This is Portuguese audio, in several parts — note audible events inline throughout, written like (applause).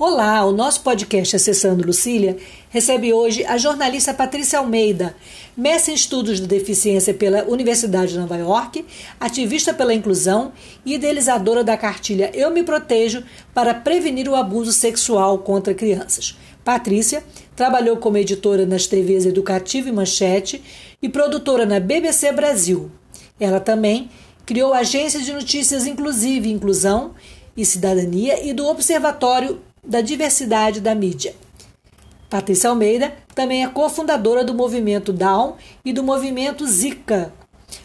Olá, o nosso podcast Acessando Lucília recebe hoje a jornalista Patrícia Almeida, mestre em estudos de deficiência pela Universidade de Nova York, ativista pela inclusão e idealizadora da cartilha Eu Me Protejo para prevenir o abuso sexual contra crianças. Patrícia trabalhou como editora nas TVs Educativa e Manchete e produtora na BBC Brasil. Ela também criou agências de notícias Inclusive Inclusão e Cidadania e do Observatório da diversidade da mídia. Patrícia Almeida também é cofundadora do movimento Down e do movimento Zika.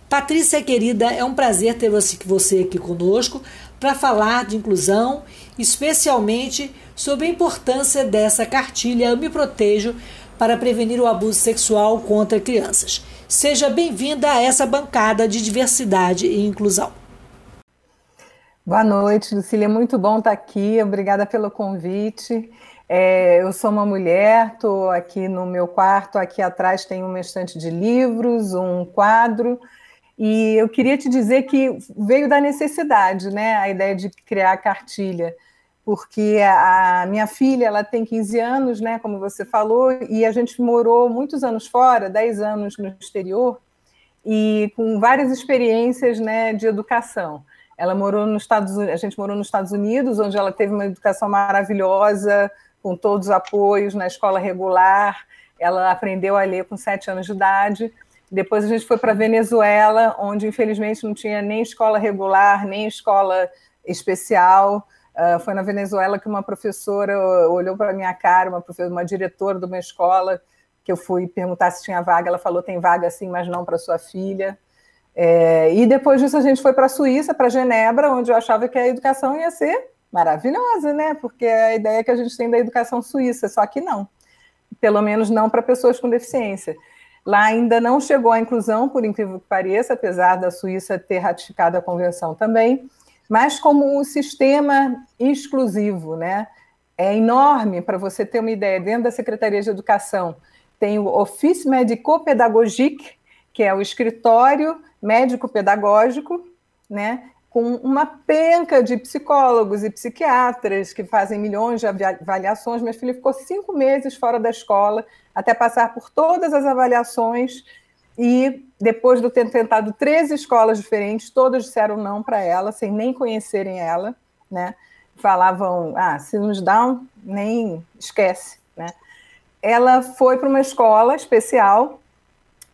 Patrícia querida, é um prazer ter você aqui conosco para falar de inclusão, especialmente sobre a importância dessa cartilha Eu Me Protejo para prevenir o abuso sexual contra crianças. Seja bem-vinda a essa bancada de diversidade e inclusão. Boa noite, Lucília. Muito bom estar aqui. Obrigada pelo convite. É, eu sou uma mulher, estou aqui no meu quarto. Aqui atrás tem uma estante de livros, um quadro. E eu queria te dizer que veio da necessidade, né? A ideia de criar a cartilha. Porque a minha filha ela tem 15 anos, né? Como você falou, e a gente morou muitos anos fora 10 anos no exterior, e com várias experiências né, de educação. Ela morou nos Estados Unidos, a gente morou nos Estados Unidos, onde ela teve uma educação maravilhosa, com todos os apoios na escola regular. Ela aprendeu a ler com sete anos de idade. Depois a gente foi para Venezuela, onde infelizmente não tinha nem escola regular, nem escola especial. Uh, foi na Venezuela que uma professora olhou para minha cara, uma, uma diretora de uma escola, que eu fui perguntar se tinha vaga. Ela falou: tem vaga sim, mas não para sua filha. É, e depois disso a gente foi para a Suíça, para Genebra, onde eu achava que a educação ia ser maravilhosa, né? Porque a ideia que a gente tem da educação suíça, só que não. Pelo menos não para pessoas com deficiência. Lá ainda não chegou a inclusão, por incrível que pareça, apesar da Suíça ter ratificado a convenção também, mas como um sistema exclusivo, né? É enorme, para você ter uma ideia, dentro da Secretaria de Educação tem o Office Médico-Pédagogique, que é o escritório médico-pedagógico, né, com uma penca de psicólogos e psiquiatras que fazem milhões de avaliações. Minha filha ficou cinco meses fora da escola até passar por todas as avaliações e depois de ter tentado três escolas diferentes, todas disseram não para ela, sem nem conhecerem ela, né? Falavam, ah, se nos dão, nem esquece, né? Ela foi para uma escola especial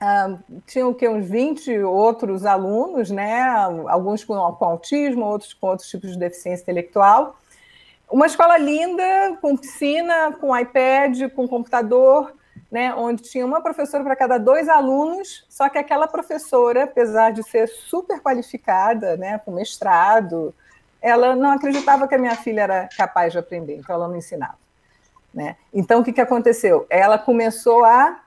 Uh, tinham que uns 20 outros alunos, né? alguns com, com, autismo, outros com outros tipos de deficiência intelectual. Uma escola linda, com piscina, com iPad, com computador, né? onde tinha uma professora para cada dois alunos, só que aquela professora, apesar de ser super qualificada, né? com mestrado, ela não acreditava que a minha filha era capaz de aprender, então ela não ensinava. Né? Então, o que, que aconteceu? Ela começou a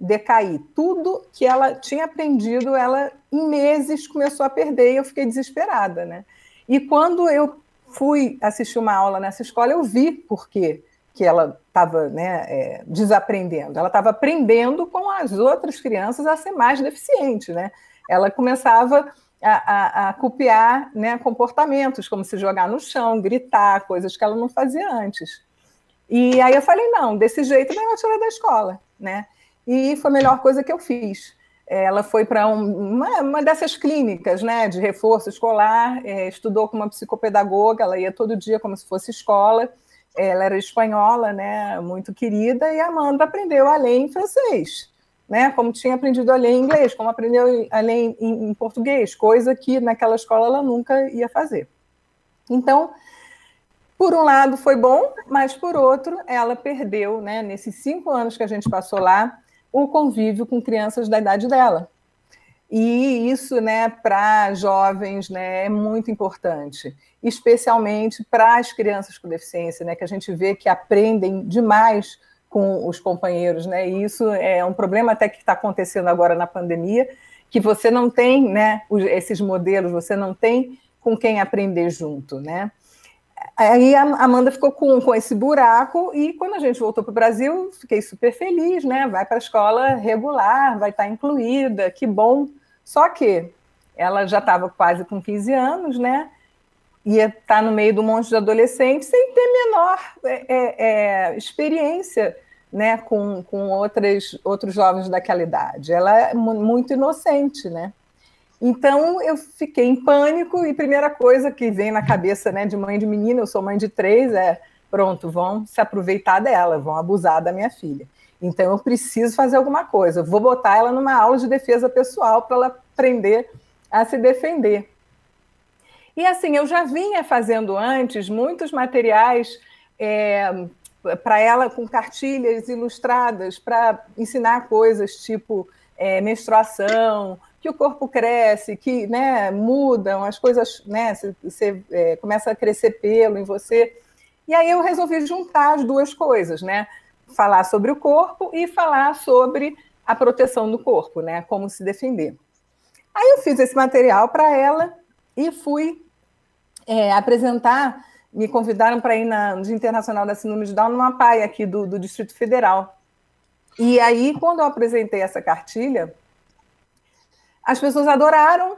decair. Tudo que ela tinha aprendido, ela em meses começou a perder e eu fiquei desesperada, né? E quando eu fui assistir uma aula nessa escola, eu vi por quê que ela estava né, é, desaprendendo. Ela estava aprendendo com as outras crianças a ser mais deficiente, né? Ela começava a, a, a copiar né, comportamentos, como se jogar no chão, gritar, coisas que ela não fazia antes. E aí eu falei, não, desse jeito nem eu tirar da escola, né? E foi a melhor coisa que eu fiz. Ela foi para um, uma, uma, dessas clínicas né, de reforço escolar, é, estudou com uma psicopedagoga, ela ia todo dia como se fosse escola. Ela era espanhola, né, muito querida, e a Amanda aprendeu a ler em francês, né, como tinha aprendido a ler em inglês, como aprendeu a ler em, em português, coisa que naquela escola ela nunca ia fazer. Então, por um lado foi bom, mas por outro, ela perdeu, né, nesses cinco anos que a gente passou lá, o convívio com crianças da idade dela. E isso, né, para jovens, né, é muito importante, especialmente para as crianças com deficiência, né, que a gente vê que aprendem demais com os companheiros, né? E isso é um problema até que está acontecendo agora na pandemia, que você não tem, né? Esses modelos, você não tem com quem aprender junto, né? Aí a Amanda ficou com, com esse buraco e quando a gente voltou para o Brasil, fiquei super feliz, né? Vai para a escola regular, vai estar tá incluída, que bom. Só que ela já estava quase com 15 anos, né? Ia estar tá no meio de um monte de adolescentes sem ter menor é, é, é, experiência né, com, com outras, outros jovens daquela idade. Ela é muito inocente, né? Então eu fiquei em pânico e primeira coisa que vem na cabeça né, de mãe de menina, eu sou mãe de três, é pronto, vão se aproveitar dela, vão abusar da minha filha. Então eu preciso fazer alguma coisa, vou botar ela numa aula de defesa pessoal para ela aprender a se defender. E assim, eu já vinha fazendo antes muitos materiais é, para ela com cartilhas ilustradas para ensinar coisas tipo é, menstruação, que o corpo cresce, que né, mudam as coisas, né, você, é, começa a crescer pelo em você. E aí eu resolvi juntar as duas coisas, né? Falar sobre o corpo e falar sobre a proteção do corpo, né? Como se defender. Aí eu fiz esse material para ela e fui é, apresentar. Me convidaram para ir na, no Dia Internacional da Síndrome de Down numa paia aqui do, do Distrito Federal. E aí, quando eu apresentei essa cartilha, as pessoas adoraram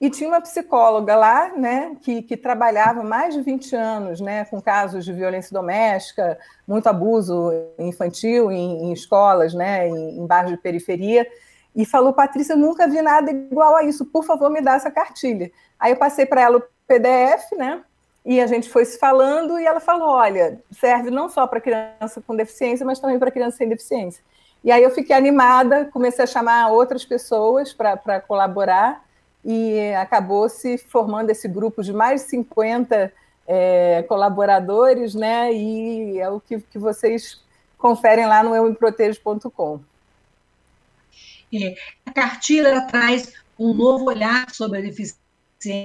e tinha uma psicóloga lá, né, que, que trabalhava mais de 20 anos, né, com casos de violência doméstica, muito abuso infantil em, em escolas, né, em, em bairros de periferia, e falou: Patrícia, nunca vi nada igual a isso, por favor, me dá essa cartilha. Aí eu passei para ela o PDF, né, e a gente foi se falando, e ela falou: olha, serve não só para criança com deficiência, mas também para criança sem deficiência. E aí eu fiquei animada, comecei a chamar outras pessoas para colaborar e acabou se formando esse grupo de mais de 50 é, colaboradores, né? E é o que, que vocês conferem lá no eumeprotejo.com. É, a cartilha traz um novo olhar sobre a deficiência.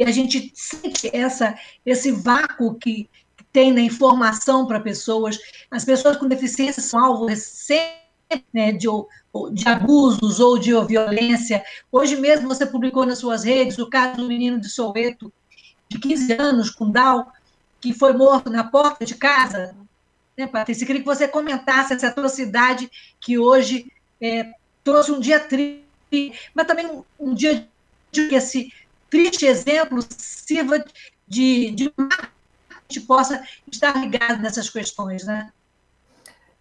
A gente sente essa, esse vácuo que tem na informação para pessoas. As pessoas com deficiência são alvo sempre né, de, de abusos ou de violência. Hoje mesmo você publicou nas suas redes o caso do menino de Soweto, de 15 anos, com Down, que foi morto na porta de casa. Né, Patrícia? Queria que você comentasse essa atrocidade que hoje é, trouxe um dia triste, mas também um dia de que esse triste exemplo sirva de, de que a gente possa estar ligado nessas questões, né?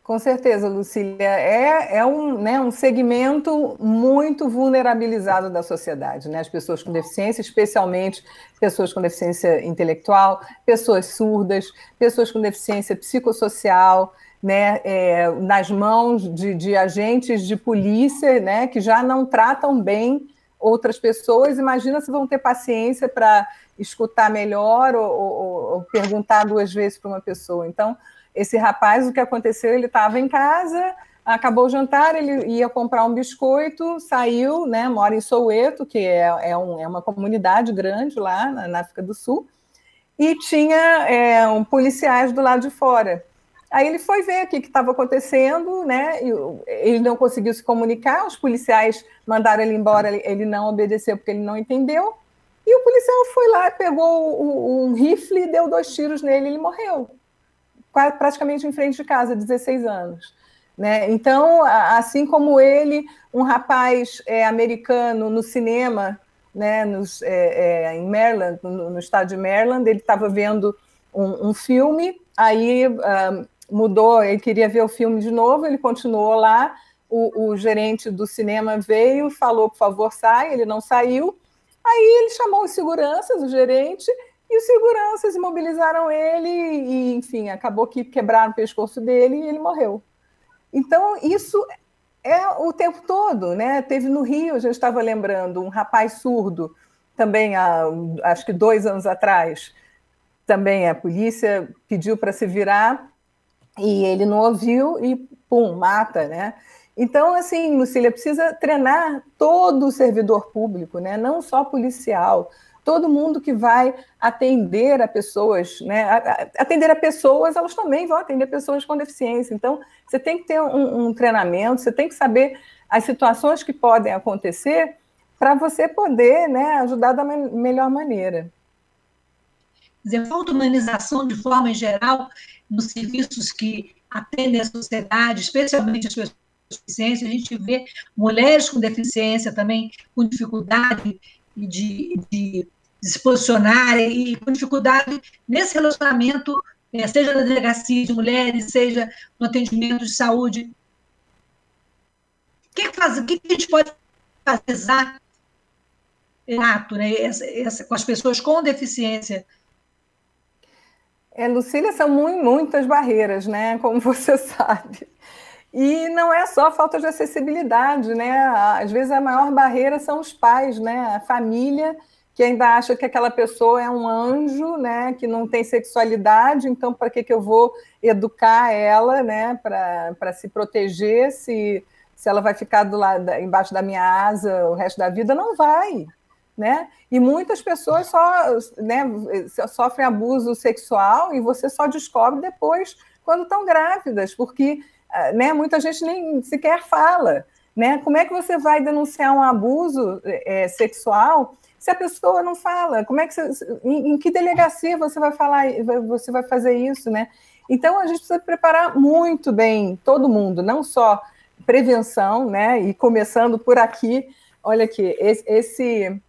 Com certeza, Lucília. É, é um, né, um segmento muito vulnerabilizado da sociedade. Né? As pessoas com deficiência, especialmente pessoas com deficiência intelectual, pessoas surdas, pessoas com deficiência psicossocial, né, é, nas mãos de, de, agentes de polícia né, que já não tratam bem outras pessoas. Imagina se vão ter paciência para escutar melhor ou, ou, ou perguntar duas vezes para uma pessoa. Então, esse rapaz, o que aconteceu? Ele estava em casa, acabou o jantar, ele ia comprar um biscoito, saiu, né? Mora em Soweto, que é, é, um, é uma comunidade grande lá na, na África do Sul, e tinha é, um policiais do lado de fora. Aí ele foi ver o que estava acontecendo, né? Ele não conseguiu se comunicar, os policiais mandaram ele embora, ele não obedeceu porque ele não entendeu. E o policial foi lá, pegou um rifle deu dois tiros nele e ele morreu praticamente em frente de casa, 16 anos. Né? Então, assim como ele, um rapaz é, americano no cinema, né, nos, é, é, em Maryland, no, no, estado de Maryland, ele estava vendo um, um, filme, aí mudou, ele queria ver o filme de novo, ele continuou lá, o, o, gerente do cinema veio, falou, por favor, sai, ele não saiu, aí ele chamou os seguranças, o gerente, e os seguranças imobilizaram ele e, enfim, acabou que quebraram o pescoço dele e ele morreu. Então, isso é o tempo todo, né? Teve no Rio, eu já estava lembrando, um rapaz surdo, também há, acho que dois anos atrás, também a polícia pediu para se virar e ele não ouviu e, pum, mata, né? Então, assim, Lucília, precisa treinar todo o servidor público, né? não só policial, todo mundo que vai atender a pessoas, né? Atender a pessoas, elas também vão atender pessoas com deficiência. Então, você tem que ter um, um treinamento, você tem que saber as situações que podem acontecer para você poder né, ajudar da melhor maneira. Dizer, falta humanização de forma geral nos serviços que atendem a sociedade, especialmente as pessoas com deficiência. A gente vê mulheres com deficiência também com dificuldade de, de, se posicionar e com dificuldade nesse relacionamento, é, seja na delegacia de mulheres, seja no atendimento de saúde. O que, faz, o que a gente pode fazer Renato, né, essa, essa, com as pessoas com deficiência? É, Lucília, são muito, muitas barreiras, né? Como você (laughs) sabe. E não é só falta de acessibilidade, né? Às vezes a maior barreira são os pais, né? A família que ainda acha que aquela pessoa é um anjo, né? Que não tem sexualidade, então para que, que eu vou educar ela, né? Para se proteger, se, se ela vai ficar do lado, embaixo da minha asa o resto da vida? Não vai, né? E muitas pessoas só né, sofrem abuso sexual e você só descobre depois quando estão grávidas, porque né, muita gente nem sequer fala. Né? Como é que você vai denunciar um abuso é, sexual se a pessoa não fala? Como é que você, em, em, que delegacia você vai falar, você vai fazer isso, né? Então a gente precisa preparar muito bem todo mundo, não só prevenção, né? E começando por aqui, olha aqui, esse, esse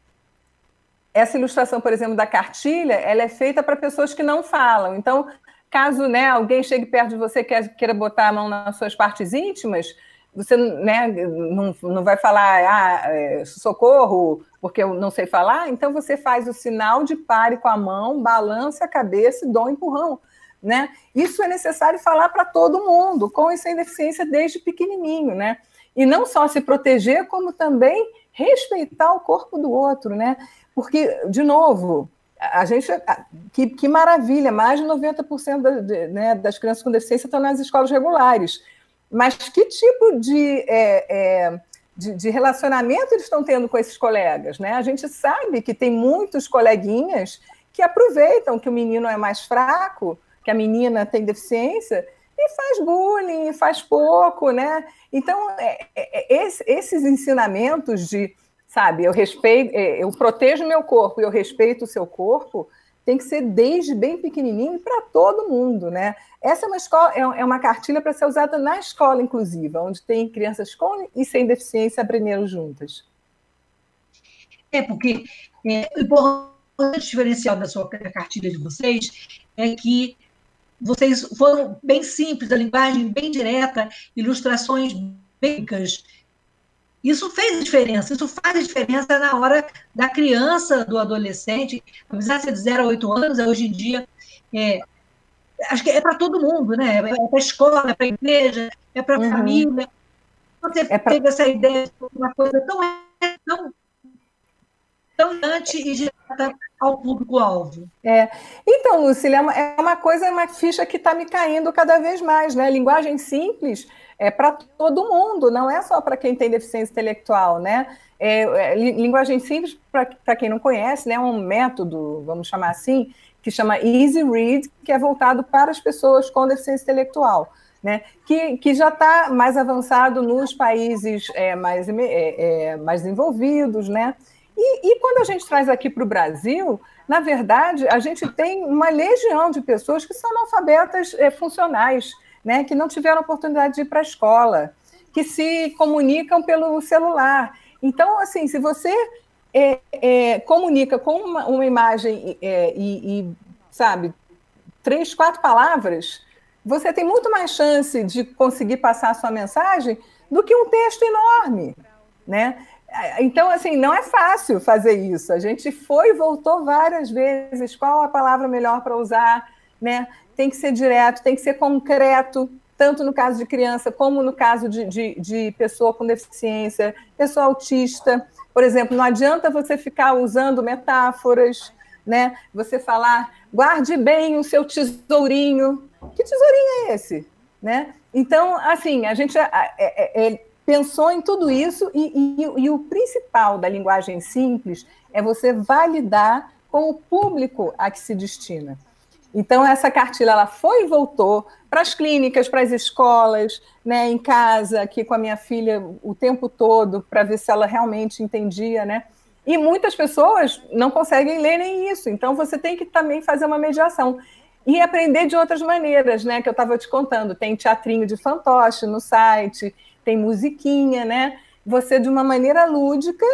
essa ilustração, por exemplo, da cartilha, ela é feita para pessoas que não falam. Então, caso né, alguém chegue perto de você e queira botar a mão nas suas partes íntimas, você né, não, não vai falar ah, é, socorro, porque eu não sei falar, então você faz o sinal de pare com a mão, balança a cabeça e dá um empurrão. Né? Isso é necessário falar para todo mundo, com e sem deficiência desde pequenininho, né? E não só se proteger, como também respeitar o corpo do outro, né? Porque, de novo, a gente. Que, que maravilha, mais de 90% da, de, né, das crianças com deficiência estão nas escolas regulares. Mas que tipo de, é, é, de, de, relacionamento eles estão tendo com esses colegas? Né? A gente sabe que tem muitos coleguinhas que aproveitam que o menino é mais fraco, que a menina tem deficiência, e faz bullying, faz pouco, né? Então, é, é, é esses ensinamentos de sabe? Eu respeito, é, eu protejo meu corpo e eu respeito o seu corpo, tem que ser desde bem pequenininho para todo mundo, né? Essa é uma escola, é, é uma cartilha para ser usada na escola inclusiva, onde tem crianças com e sem deficiência aprendendo juntas. É porque é, o importante diferencial da sua cartilha de vocês é que vocês foram bem simples, a linguagem bem direta, ilustrações básicas isso fez diferença, isso faz diferença na hora da criança, do adolescente, apesar de ser de 0 a 8 anos, hoje em dia, é, acho que é para todo mundo, né? É para a escola, é para a igreja, é para a uhum. família. Você é pra... teve essa ideia de uma coisa tão, tão, tão grande e direta ao público-alvo. É. Então, Lucília, é uma coisa, é uma ficha que está me caindo cada vez mais, né? Linguagem simples é para todo mundo, não é só para quem tem deficiência intelectual, né? É, é, linguagem simples, para quem não conhece, né, é um método, vamos chamar assim, que chama Easy Read, que é voltado para as pessoas com deficiência intelectual. Né, que, que já está mais avançado nos países é, mais, é, é, mais desenvolvidos, né? E, e, quando a gente traz aqui para o Brasil, na verdade, a gente tem uma legião de pessoas que são analfabetas é, funcionais, né, que não tiveram oportunidade de ir para a escola, que se comunicam pelo celular. Então, assim, se você é, é, comunica com uma, uma imagem é, e, e, sabe, três, quatro palavras, você tem muito mais chance de conseguir passar a sua mensagem do que um texto enorme, né? Então, assim, não é fácil fazer isso. A gente foi e voltou várias vezes. Qual a palavra melhor para usar? Né? Tem que ser direto, tem que ser concreto, tanto no caso de criança como no caso de, de, de, pessoa com deficiência, pessoa autista. Por exemplo, não adianta você ficar usando metáforas, né? Você falar, guarde bem o seu tesourinho. Que tesourinho é esse? Né? Então, assim, a gente é, é, é, pensou em tudo isso e, e, e o principal da linguagem simples é você validar com o público a que se destina. Então, essa cartilha ela foi e voltou para as clínicas, para as escolas, né, em casa, aqui com a minha filha o tempo todo, para ver se ela realmente entendia, né? E muitas pessoas não conseguem ler nem isso, então você tem que também fazer uma mediação. E aprender de outras maneiras, né? Que eu estava te contando. Tem teatrinho de fantoche no site, tem musiquinha, né? Você, de uma maneira lúdica,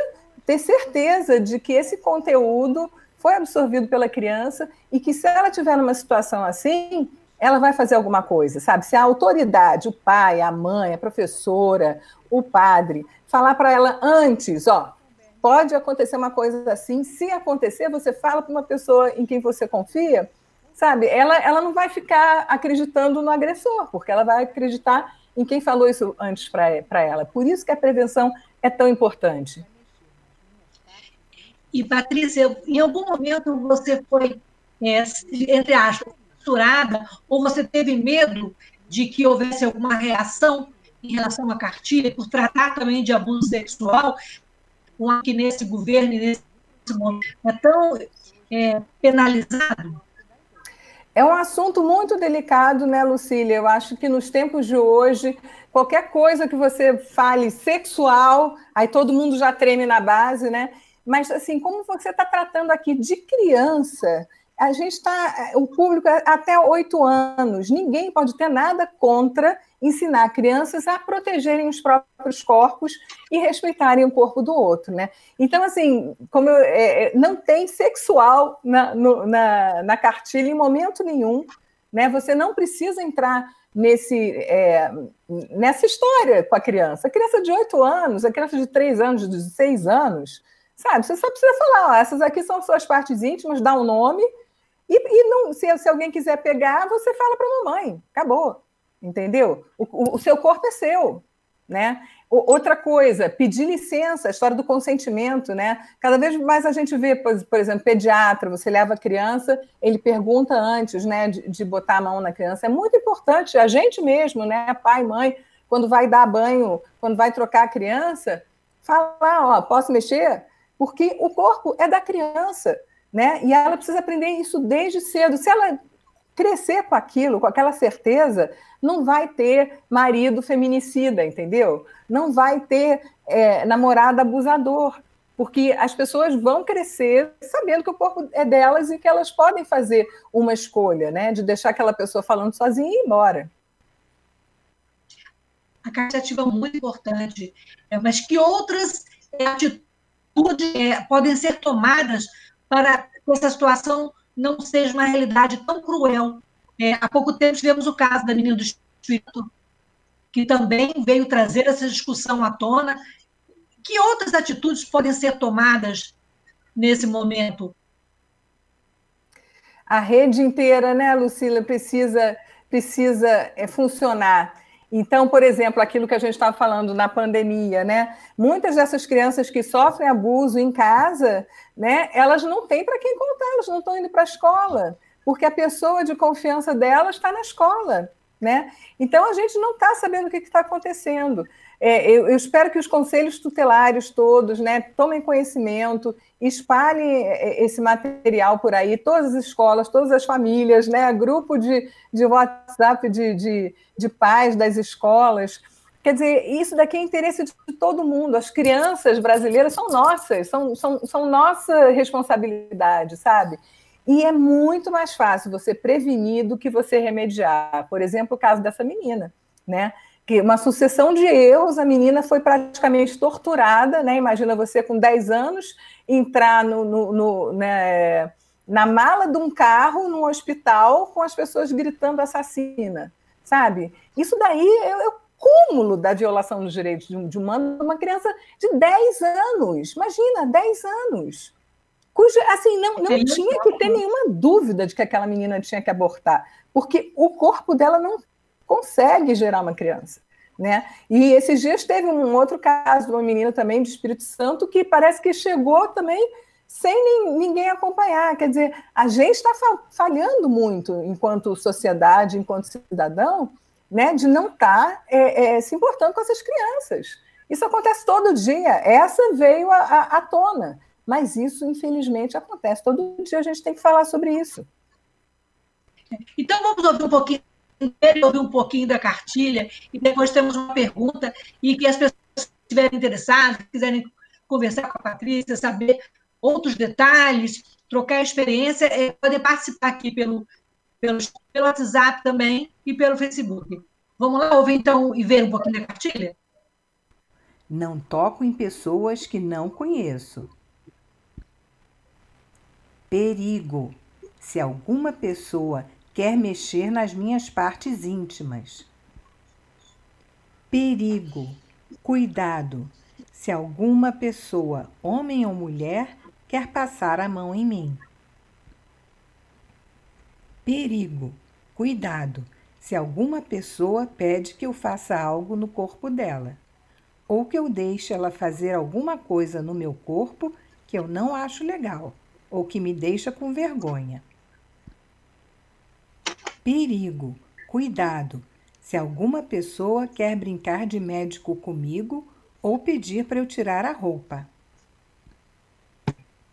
ter certeza de que esse conteúdo foi absorvido pela criança e que se ela tiver numa situação assim, ela vai fazer alguma coisa, sabe? Se a autoridade, o pai, a mãe, a professora, o padre, falar para ela antes, ó, pode acontecer uma coisa assim, se acontecer, você fala para uma pessoa em quem você confia, sabe? Ela, ela não vai ficar acreditando no agressor, porque ela vai acreditar em quem falou isso antes para ela. Por isso que a prevenção é tão importante. E, Patrícia, em algum momento você foi, é, entre aspas, censurada, ou você teve medo de que houvesse alguma reação em relação à cartilha, por tratar também de abuso sexual, que nesse governo, nesse momento, é tão é, penalizado? É um assunto muito delicado, né, Lucília? Eu acho que nos tempos de hoje, qualquer coisa que você fale sexual, aí todo mundo já treme na base, né? Mas, assim, como você está tratando aqui de criança, a gente está, o público é até oito anos, ninguém pode ter nada contra ensinar crianças a protegerem os próprios corpos e respeitarem o corpo do outro, né? Então, assim, como eu, é, é não tem sexual na, no, na, na cartilha em momento nenhum, né? Você não precisa entrar nesse, é, nessa história com a criança. A criança de oito anos, a criança de três anos, de seis anos, sabe? Você só precisa falar, ó, essas aqui são suas partes íntimas, dá um nome e, e não, se, se, alguém quiser pegar, você fala para a mamãe. Acabou. Entendeu? O, o, o, seu corpo é seu. Né? O, outra coisa, pedir licença, a história do consentimento, né? Cada vez mais a gente vê, por, por exemplo, pediatra, você leva a criança, ele pergunta antes, né, de, de, botar a mão na criança. É muito importante, a gente mesmo, né, pai, mãe, quando vai dar banho, quando vai trocar a criança, falar, ó, posso mexer? Porque o corpo é da criança né? E ela precisa aprender isso desde cedo. Se ela crescer com aquilo, com aquela certeza, não vai ter marido feminicida, entendeu? Não vai ter é, namorado abusador, porque as pessoas vão crescer sabendo que o corpo é delas e que elas podem fazer uma escolha, né? De deixar aquela pessoa falando sozinha e ir embora. A carta ativa é muito importante, é, mas que outras atitudes podem ser tomadas para que essa situação não seja uma realidade tão cruel. É, há pouco tempo tivemos o caso da menina do Espírito, que também veio trazer essa discussão à tona. Que outras atitudes podem ser tomadas nesse momento? A rede inteira, né, Lucila, precisa, precisa é, funcionar. Então, por exemplo, aquilo que a gente estava falando na pandemia, né? Muitas dessas crianças que sofrem abuso em casa, né? Elas não têm para quem contar, elas não estão indo para a escola, porque a pessoa de confiança delas está na escola, né? Então a gente não está sabendo o que está acontecendo. É, eu, eu, espero que os conselhos tutelares todos né, tomem conhecimento, espalhem é, esse material por aí, todas as escolas, todas as famílias, né, grupo de, de WhatsApp de, de, de pais das escolas. Quer dizer, isso daqui é interesse de todo mundo. As crianças brasileiras são nossas, são, são, são nossa responsabilidade, sabe? E é muito mais fácil você prevenir do que você remediar. Por exemplo, o caso dessa menina, né? Que uma sucessão de erros, a menina foi praticamente torturada, né? Imagina você com 10 anos entrar no, no, no né, na mala de um carro num hospital com as pessoas gritando assassina, sabe? Isso daí é, é o cúmulo da violação dos direitos de, um, de uma, uma criança de 10 anos. Imagina, 10 anos. Cuja, assim, não, não tinha que ter nenhuma dúvida de que aquela menina tinha que abortar, porque o corpo dela não consegue gerar uma criança. Né? E esses dias teve um outro caso de uma menina também de Espírito Santo que parece que chegou também sem ninguém acompanhar. Quer dizer, a gente está falhando muito enquanto sociedade, enquanto cidadão, né, de não estar tá, é, é, se importando com essas crianças. Isso acontece todo dia. Essa veio à tona. Mas isso, infelizmente, acontece. Todo dia a gente tem que falar sobre isso. Então, vamos ouvir um pouquinho ouvir um pouquinho da cartilha e depois temos uma pergunta e que as pessoas estiverem interessadas, quiserem conversar com a Patrícia, saber outros detalhes, trocar experiência, é, podem participar aqui pelo, pelo, pelo WhatsApp também e pelo Facebook. Vamos lá ouvir então e ver um pouquinho da cartilha? Não toco em pessoas que não conheço. Perigo. Se alguma pessoa quer mexer nas minhas partes íntimas. Perigo. Cuidado. Se alguma pessoa, homem ou mulher, quer passar a mão em mim. Perigo. Cuidado se alguma pessoa pede que eu faça algo no corpo dela, ou que eu deixe ela fazer alguma coisa no meu corpo que eu não acho legal, ou que me deixa com vergonha. Perigo, cuidado, se alguma pessoa quer brincar de médico comigo ou pedir para eu tirar a roupa.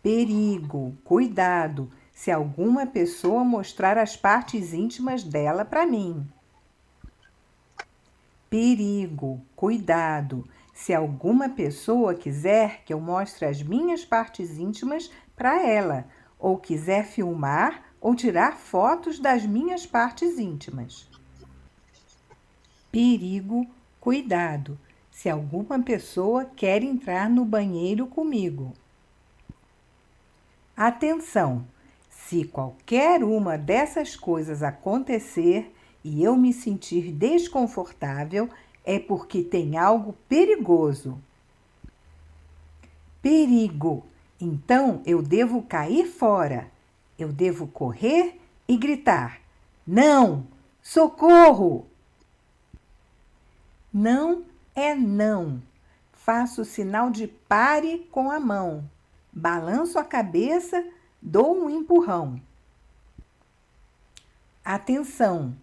Perigo, cuidado, se alguma pessoa mostrar as partes íntimas dela para mim. Perigo, cuidado, se alguma pessoa quiser que eu mostre as minhas partes íntimas para ela, ou quiser filmar ou tirar fotos das minhas partes íntimas. Perigo, cuidado, se alguma pessoa quer entrar no banheiro comigo. Atenção! Se qualquer uma dessas coisas acontecer e eu me sentir desconfortável, é porque tem algo perigoso. Perigo! Então eu devo cair fora. Eu devo correr e gritar: Não! Socorro! Não é não. Faço o sinal de pare com a mão. Balanço a cabeça Dou um empurrão. Atenção!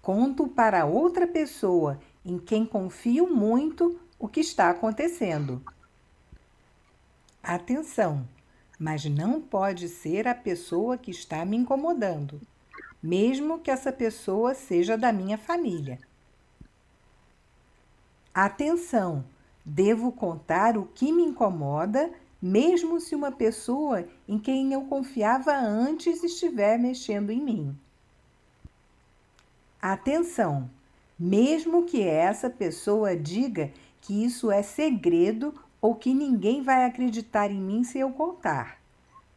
Conto para outra pessoa em quem confio muito o que está acontecendo. Atenção! Mas não pode ser a pessoa que está me incomodando, mesmo que essa pessoa seja da minha família. Atenção! Devo contar o que me incomoda mesmo se uma pessoa em quem eu confiava antes estiver mexendo em mim. Atenção! Mesmo que essa pessoa diga que isso é segredo ou que ninguém vai acreditar em mim se eu contar,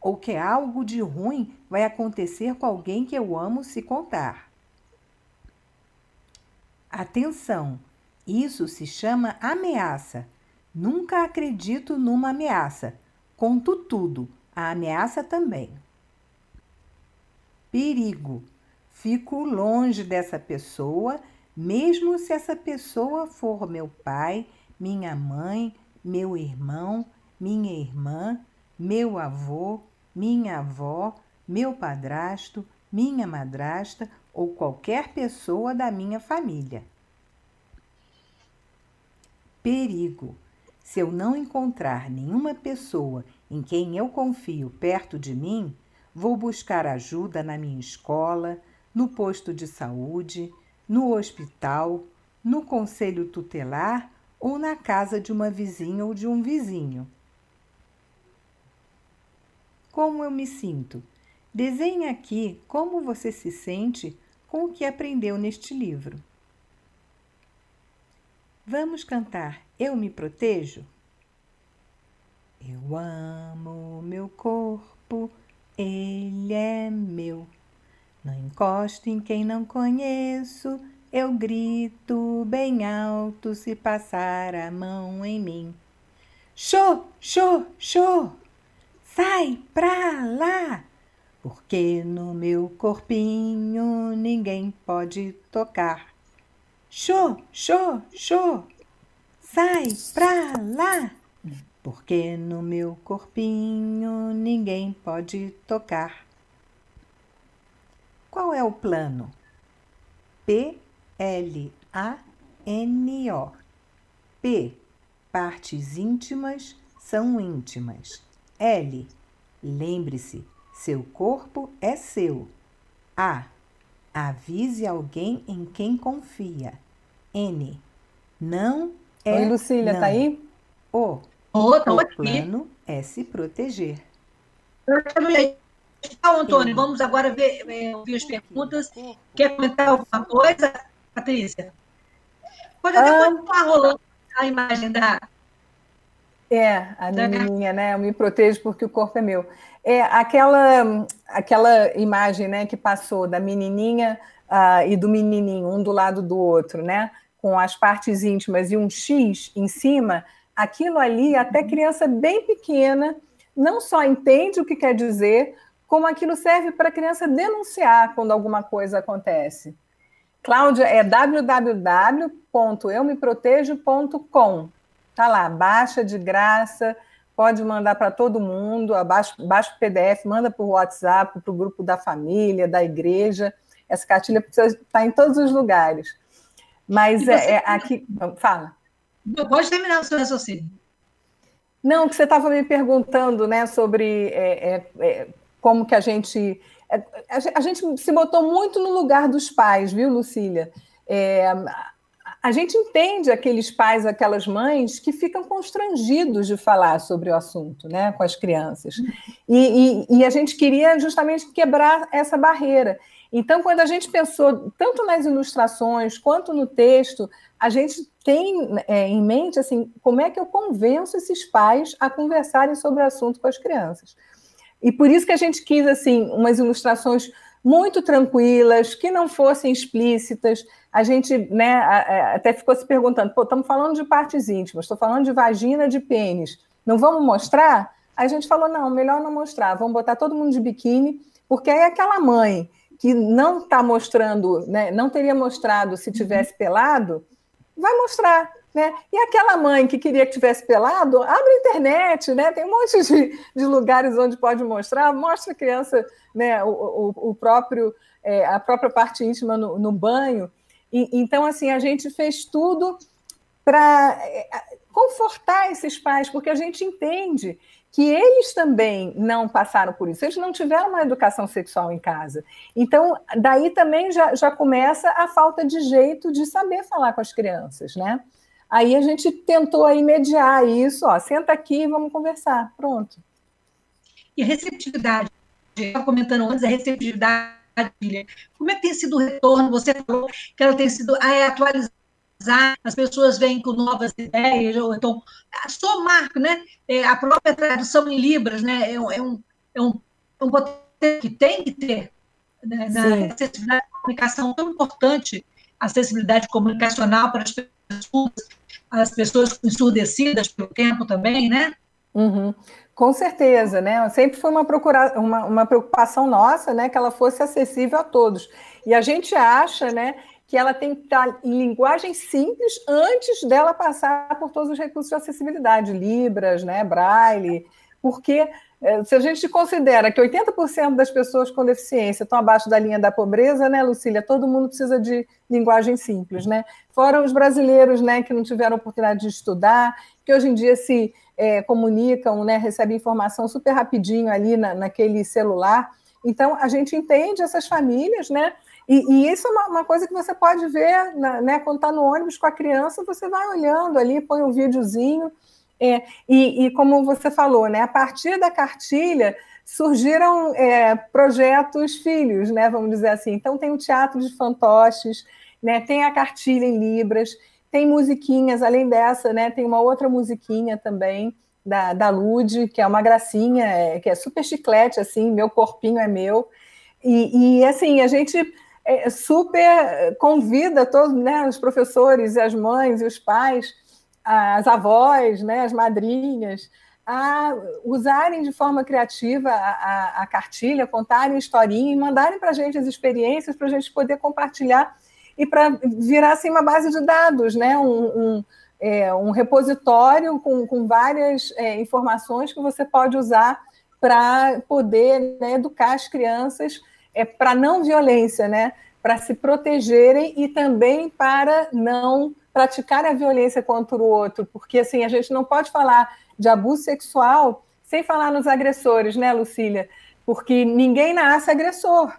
ou que algo de ruim vai acontecer com alguém que eu amo se contar. Atenção! Isso se chama ameaça Nunca acredito numa ameaça. Conto tudo, a ameaça também. Perigo. Fico longe dessa pessoa, mesmo se essa pessoa for meu pai, minha mãe, meu irmão, minha irmã, meu avô, minha avó, meu padrasto, minha madrasta ou qualquer pessoa da minha família. Perigo se eu não encontrar nenhuma pessoa em quem eu confio perto de mim, vou buscar ajuda na minha escola, no posto de saúde, no hospital, no conselho tutelar ou na casa de uma vizinha ou de um vizinho. Como eu me sinto? Desenhe aqui como você se sente com o que aprendeu neste livro. Vamos cantar Eu Me Protejo? Eu amo meu corpo, ele é meu. Não encosto em quem não conheço, eu grito bem alto se passar a mão em mim. Xô, xô, xô, sai pra lá, porque no meu corpinho ninguém pode tocar. Xô, xô, xô, sai pra lá, porque no meu corpinho ninguém pode tocar. Qual é o plano? P-L-A-N-O. P. Partes íntimas são íntimas. L. Lembre-se, seu corpo é seu. A. Avise alguém em quem confia. N. Não é. Oi, Lucília, não. tá aí? O. Tô o aqui. plano é se proteger. Então, Antônio, vamos agora ver, é, ouvir as perguntas. Quer comentar alguma coisa, Patrícia? Pode até Ah. rolando a imagem da. É, a Da menininha, né? Eu me protejo porque o corpo é meu. É aquela, aquela imagem, né, que passou da menininha ah, e do menininho, um do lado do outro, né? Com as partes íntimas e um X em cima. Aquilo ali, até criança bem pequena, não só entende o que quer dizer, como aquilo serve para a criança denunciar quando alguma coisa acontece. Cláudia, é www.eumeprotejo.com. Tá lá, baixa de graça, pode mandar para todo mundo, abaixa, baixa o PDF, manda por WhatsApp, para o grupo da família, da igreja. Essa cartilha precisa estar em todos os lugares. Mas é, é aqui. Fala. Não, Pode terminar o seu raciocínio. Não, que você estava me perguntando, né, sobre é, é, é, como que a gente, a gen- a gente se botou muito no lugar dos pais, viu, Lucília? É, a- a gente entende aqueles pais, aquelas mães que ficam constrangidos de falar sobre o assunto, né, com as crianças. E, e- e a gente queria justamente quebrar essa barreira. Então, quando a gente pensou tanto nas ilustrações quanto no texto, a gente tem é, em mente assim como é que eu convenço esses pais a conversarem sobre o assunto com as crianças. E por isso que a gente quis assim umas ilustrações muito tranquilas, que não fossem explícitas. A gente né, até ficou se perguntando: pô, estamos falando de partes íntimas, estou falando de vagina, de pênis, não vamos mostrar? Aí a gente falou: não, melhor não mostrar, vamos botar todo mundo de biquíni, porque aí aquela mãe que não está mostrando, né, não teria mostrado se tivesse pelado, vai mostrar. Né? E aquela mãe que queria que tivesse pelado, abre a internet, né? tem um monte de, de lugares onde pode mostrar, mostra a criança né, o, o, o próprio, é, a própria parte íntima no, no banho. E, então, assim, a gente fez tudo para confortar esses pais, porque a gente entende que eles também não passaram por isso, eles não tiveram uma educação sexual em casa. Então, daí também já, já começa a falta de jeito de saber falar com as crianças, né? Aí a gente tentou aí mediar isso, ó, senta aqui e vamos conversar, pronto. E a receptividade, eu estava comentando antes, a receptividade, como é que tem sido o retorno? Você falou que ela tem sido ah, é, atualizada, as pessoas vêm com novas ideias, ou então, somar, né? É, a própria tradução em Libras, né? É um, é um, é um, um potencial que tem que ter né? na acessibilidade de comunicação tão importante, acessibilidade comunicacional para as pessoas, as pessoas ensurdecidas pelo tempo também, né? Uhum. Com certeza, né? Sempre foi uma, procura... uma, uma preocupação nossa, né? Que ela fosse acessível a todos. E a gente acha, né? Que ela tem que estar em linguagem simples antes dela passar por todos os recursos de acessibilidade, Libras, né? Braille, porque se a gente considera que 80% das pessoas com deficiência estão abaixo da linha da pobreza, né, Lucília? Todo mundo precisa de linguagem simples, né? Fora os brasileiros, né, que não tiveram oportunidade de estudar, que hoje em dia se é, comunicam, né, recebem informação super rapidinho ali na, naquele celular. Então, a gente entende essas famílias, né? E, e isso é uma, uma, coisa que você pode ver, na, né? Quando está no ônibus com a criança, você vai olhando ali, põe um videozinho. É, e, e, como você falou, né? A partir da cartilha surgiram é, projetos filhos, né? Vamos dizer assim. Então, tem o Teatro de Fantoches, né? tem a cartilha em Libras, tem musiquinhas, além dessa, né? Tem uma outra musiquinha também da, da Lude, que é uma gracinha, é, que é super chiclete, assim, meu corpinho é meu. E, e assim, a gente é, super convida todos, né, os professores e as mães e os pais, as avós, né, as madrinhas, a usarem de forma criativa a, a, a cartilha, contarem historinha e mandarem para a gente as experiências para a gente poder compartilhar e para virar assim, uma base de dados, né? um, um, é, um repositório com, com várias é, informações que você pode usar para poder né, educar as crianças é, para não violência, né? para se protegerem e também para não praticar a violência contra o outro, porque assim a gente não pode falar de abuso sexual Sem falar nos agressores, né, Lucília? Porque ninguém nasce agressor.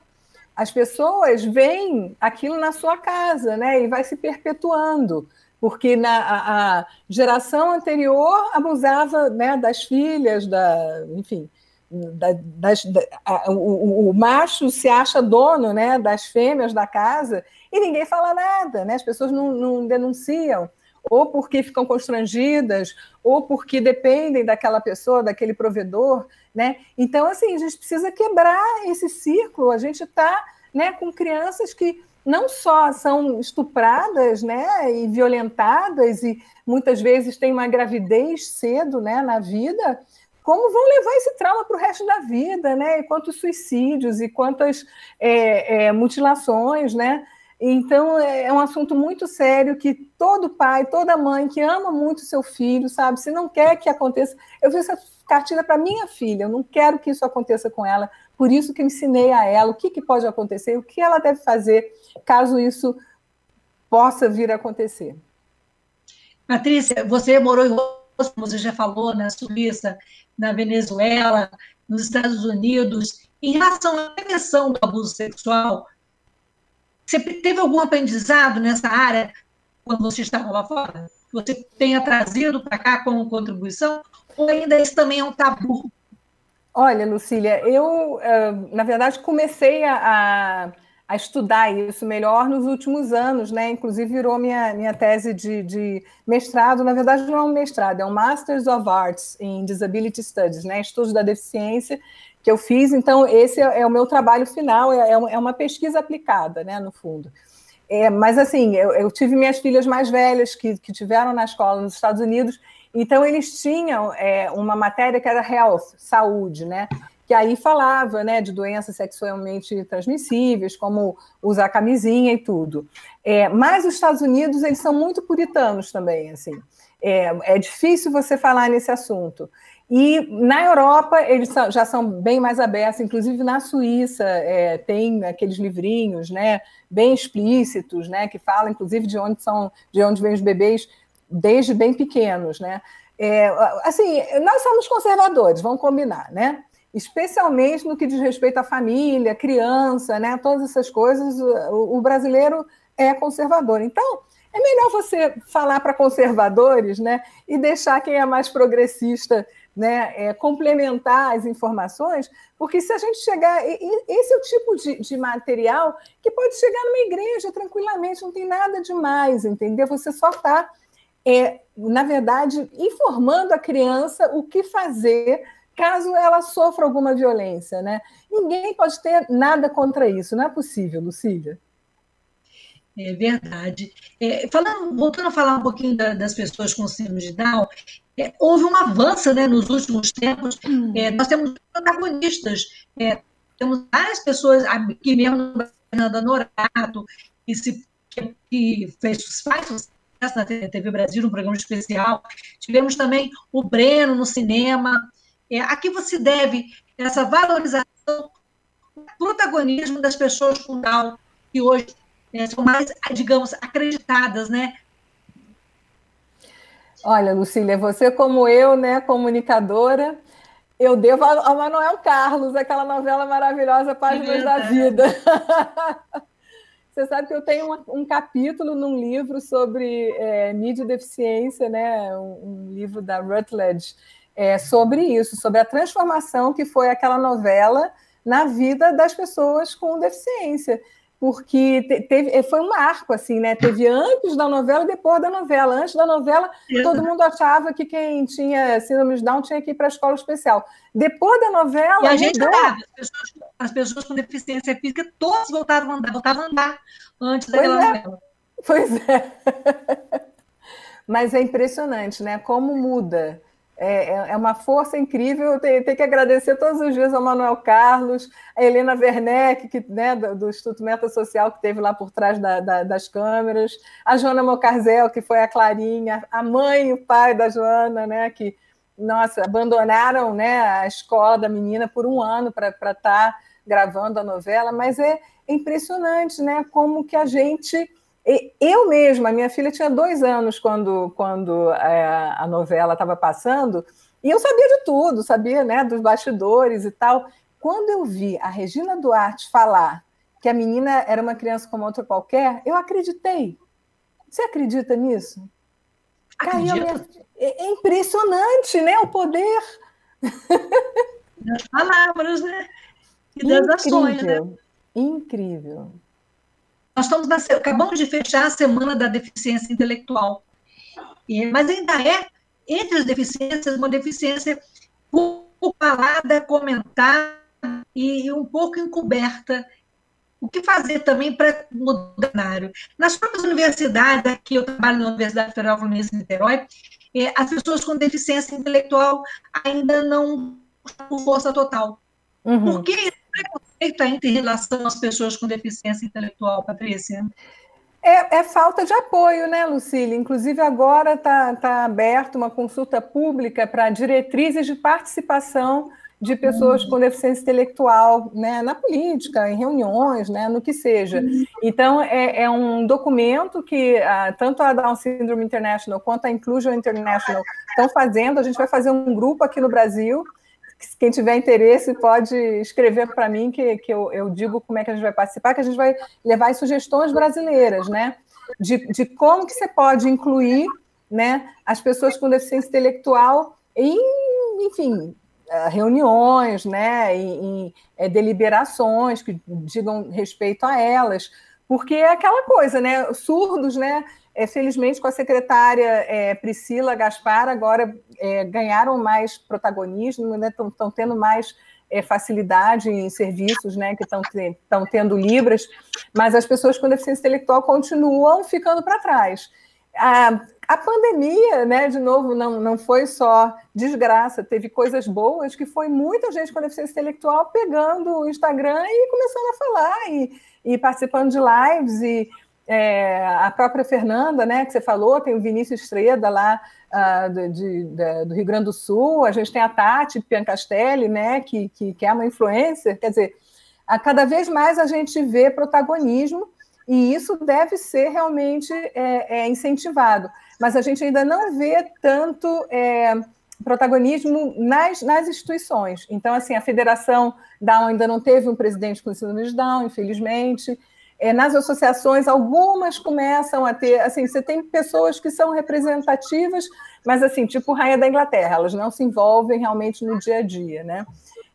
As pessoas veem aquilo na sua casa, né? E vai se perpetuando porque na a, a geração anterior abusava né, das filhas, da, enfim, da, das, da, a, o, o, macho se acha dono né, das fêmeas da casa e ninguém fala nada, né? as pessoas não, não denunciam, ou porque ficam constrangidas, ou porque dependem daquela pessoa, daquele provedor. Né? Então, assim, a gente precisa quebrar esse círculo, a gente está né, com crianças que não só são estupradas né, e violentadas, e muitas vezes têm uma gravidez cedo né, na vida, como vão levar esse trauma para o resto da vida, né? E quantos suicídios e quantas é, é, mutilações, né? Então é, é um assunto muito sério que todo pai, toda mãe que ama muito seu filho, sabe, se não quer que aconteça, eu fiz essa cartilha para minha filha, eu não quero que isso aconteça com ela, por isso que eu ensinei a ela o que, que pode acontecer, o que ela deve fazer caso isso possa vir a acontecer. Patrícia, você morou em como você já falou, na Suíça, na Venezuela, nos Estados Unidos. Em relação à prevenção do abuso sexual, você teve algum aprendizado nessa área quando você estava lá fora? Você tenha trazido para cá como contribuição? Ou ainda isso também é um tabu? Olha, Lucília, eu, na verdade, comecei a, a estudar isso melhor nos últimos anos, né? Inclusive virou minha, minha tese de, de mestrado. Na verdade, não é um mestrado, é um Masters of Arts in Disability Studies, né? Estudos da deficiência que eu fiz. Então, esse é, é o meu trabalho final, é, é, é uma pesquisa aplicada, né? No fundo. É, mas assim, eu, eu, tive minhas filhas mais velhas que, que tiveram na escola nos Estados Unidos então, eles tinham é, uma matéria que era health, saúde, né? Que aí falava né, de doenças sexualmente transmissíveis, como usar camisinha e tudo. É, mas os Estados Unidos, eles são muito puritanos também, assim. É, é difícil você falar nesse assunto. E na Europa, eles são, já são bem mais abertos, inclusive na Suíça, é, tem aqueles livrinhos né, bem explícitos, né, que falam, inclusive, de onde são, de onde vêm os bebês desde bem pequenos, né? É, assim, nós somos conservadores, vamos combinar, né? Especialmente no que diz respeito à família, criança, né? Todas essas coisas, o, o brasileiro é conservador. Então, é melhor você falar para conservadores, né? E deixar quem é mais progressista, né? É, complementar as informações, porque se a gente chegar, esse é o tipo de, de material que pode chegar numa igreja tranquilamente, não tem nada demais, entendeu? Você só está é, na verdade, informando a criança o que fazer caso ela sofra alguma violência, né? Ninguém pode ter nada contra isso, não é possível, Lucília. É verdade. É, falando, voltando a falar um pouquinho da, das pessoas com síndrome de Down, é, houve um avanço né, nos últimos tempos. É, nós temos protagonistas, é, temos várias pessoas, aqui mesmo, Fernanda Norato, que, se, que, que fez, faz na TV Brasil, um programa especial. Tivemos também o Breno no cinema. É, a que você deve essa valorização, protagonismo das pessoas com Down, que hoje é, são mais, digamos, acreditadas, né? Olha, Lucília, você como eu, né, comunicadora, eu devo ao Manuel Carlos, aquela novela maravilhosa Páginas é da Vida. (laughs) Você sabe que eu tenho um, um capítulo num livro sobre é, mídia e deficiência, né? Um, um, livro da Rutledge, é, sobre isso, sobre a transformação que foi aquela novela na vida das pessoas com deficiência porque teve, foi um marco, assim, né? Teve antes da novela e depois da novela. Antes da novela, todo mundo achava que quem tinha síndrome de Down tinha que ir para a escola especial. Depois da novela. E a gente andava, as pessoas, as pessoas, com deficiência física, todas voltavam a andar, voltavam a andar antes daquela pois é. novela. Pois é. (laughs) Mas é impressionante, né? Como muda. É, é, é uma força incrível. Eu tenho, que agradecer todos os dias ao Manuel Carlos, a Helena Werneck, que, né, do, do, Instituto Meta Social, que teve lá por trás da, da, das câmeras, a Joana Mocarzel, que foi a Clarinha, a mãe e o pai da Joana, né, que, nossa, abandonaram né, a escola da menina por um ano para estar tá gravando a novela, mas é impressionante né, como que a gente eu mesma, minha filha tinha dois anos quando, quando é, a novela estava passando, E eu sabia de tudo, sabia né, dos bastidores e tal. Quando eu vi a Regina Duarte falar que a menina era uma criança como outra qualquer, eu acreditei. Você acredita nisso? Caiu minha... É, é impressionante, né? O poder. Das palavras, né? E das Incrível. ações, né? Incrível. Nós estamos na, acabamos de fechar a semana da deficiência intelectual. E, mas ainda é, entre as deficiências, uma deficiência pouco falada, comentada e um pouco encoberta. O que fazer também para mudar o cenário? Nas próprias universidades, aqui eu trabalho na Universidade Federal Fluminense de Niterói, é, as pessoas com deficiência intelectual ainda não estão com força total. Uhum. Por que preconceito ainda em relação às pessoas com deficiência intelectual, Patrícia? É, é, falta de apoio, né, Lucília? Inclusive, agora está tá aberta uma consulta pública para diretrizes de participação de pessoas com deficiência intelectual né, na política, em reuniões, né, no que seja. Então, é, é um documento que ah, tanto a Down Syndrome International quanto a Inclusion International estão fazendo. A gente vai fazer um grupo aqui no Brasil. Quem tiver interesse pode escrever para mim, que, que eu, eu digo como é que a gente vai participar, que a gente vai levar as sugestões brasileiras, né? De, de como que você pode incluir né, as pessoas com deficiência intelectual em, enfim, eh, reuniões, né, em, em é, deliberações que digam respeito a elas, porque é aquela coisa, né, surdos, né, é, felizmente com a secretária é, Priscila Gaspar agora é, ganharam mais protagonismo, estão né, tendo mais facilidade em serviços, né, que estão tendo libras, mas as pessoas com deficiência intelectual continuam ficando para trás. A, a pandemia, né, de novo, não, não foi só desgraça, teve coisas boas, que foi muita gente com deficiência intelectual pegando o Instagram e começando a falar, e, e participando de lives, e é, a própria Fernanda, né, que você falou, tem o Vinícius Estreda lá uh, de, de, do Rio Grande do Sul, a gente tem a Tati Piancastelli, né, que, que, que é uma influencer, quer dizer, a cada vez mais a gente vê protagonismo, e isso deve ser realmente é, é, incentivado. Mas a gente ainda não vê tanto é, protagonismo nas, nas instituições. Então, assim, a Federação Down ainda não teve um presidente com síndrome de Down, infelizmente. É, nas associações, algumas começam a ter, assim, você tem pessoas que são representativas, mas assim, tipo Rainha da Inglaterra, elas não se envolvem realmente no dia a dia, né?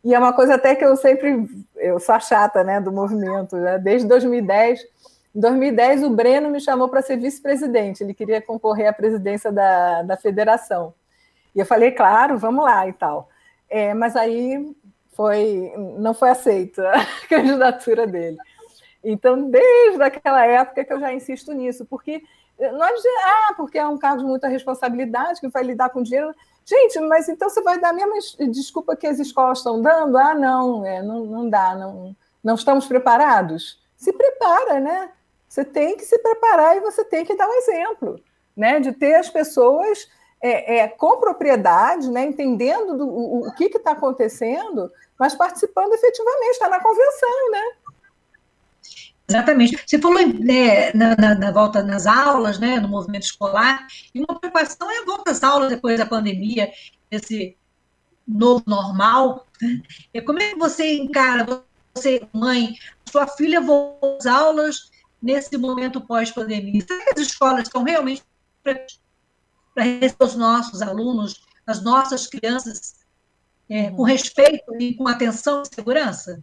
E é uma coisa até que eu sempre, eu sou a chata, né, do movimento, né? desde 2010, em 2010, o Breno me chamou para ser vice-presidente, ele queria concorrer à presidência da, da federação. E eu falei, claro, vamos lá e tal. É, mas aí foi, não foi aceita (laughs) a candidatura dele. Então, desde aquela época que eu já insisto nisso, porque dizer, ah, porque é um cargo de muita responsabilidade, que vai lidar com dinheiro. Gente, mas então você vai dar a mesma desculpa que as escolas estão dando? Ah, não, é, não, não dá, não, não estamos preparados. Se prepara, né? Você tem que se preparar e você tem que dar um exemplo, né? De ter as pessoas é, é, com propriedade, né? Entendendo do, o, o que está acontecendo, mas participando efetivamente, está na convenção, né? Exatamente. Você falou né, na, na, na, volta nas aulas, né, no movimento escolar, e uma preocupação é a volta às aulas depois da pandemia, esse novo normal. Né? Como é que você encara, você, mãe, sua filha voltou às aulas nesse momento pós-pandemia? Será que as escolas estão realmente para receber os nossos alunos, as nossas crianças, é, com respeito e com atenção e segurança?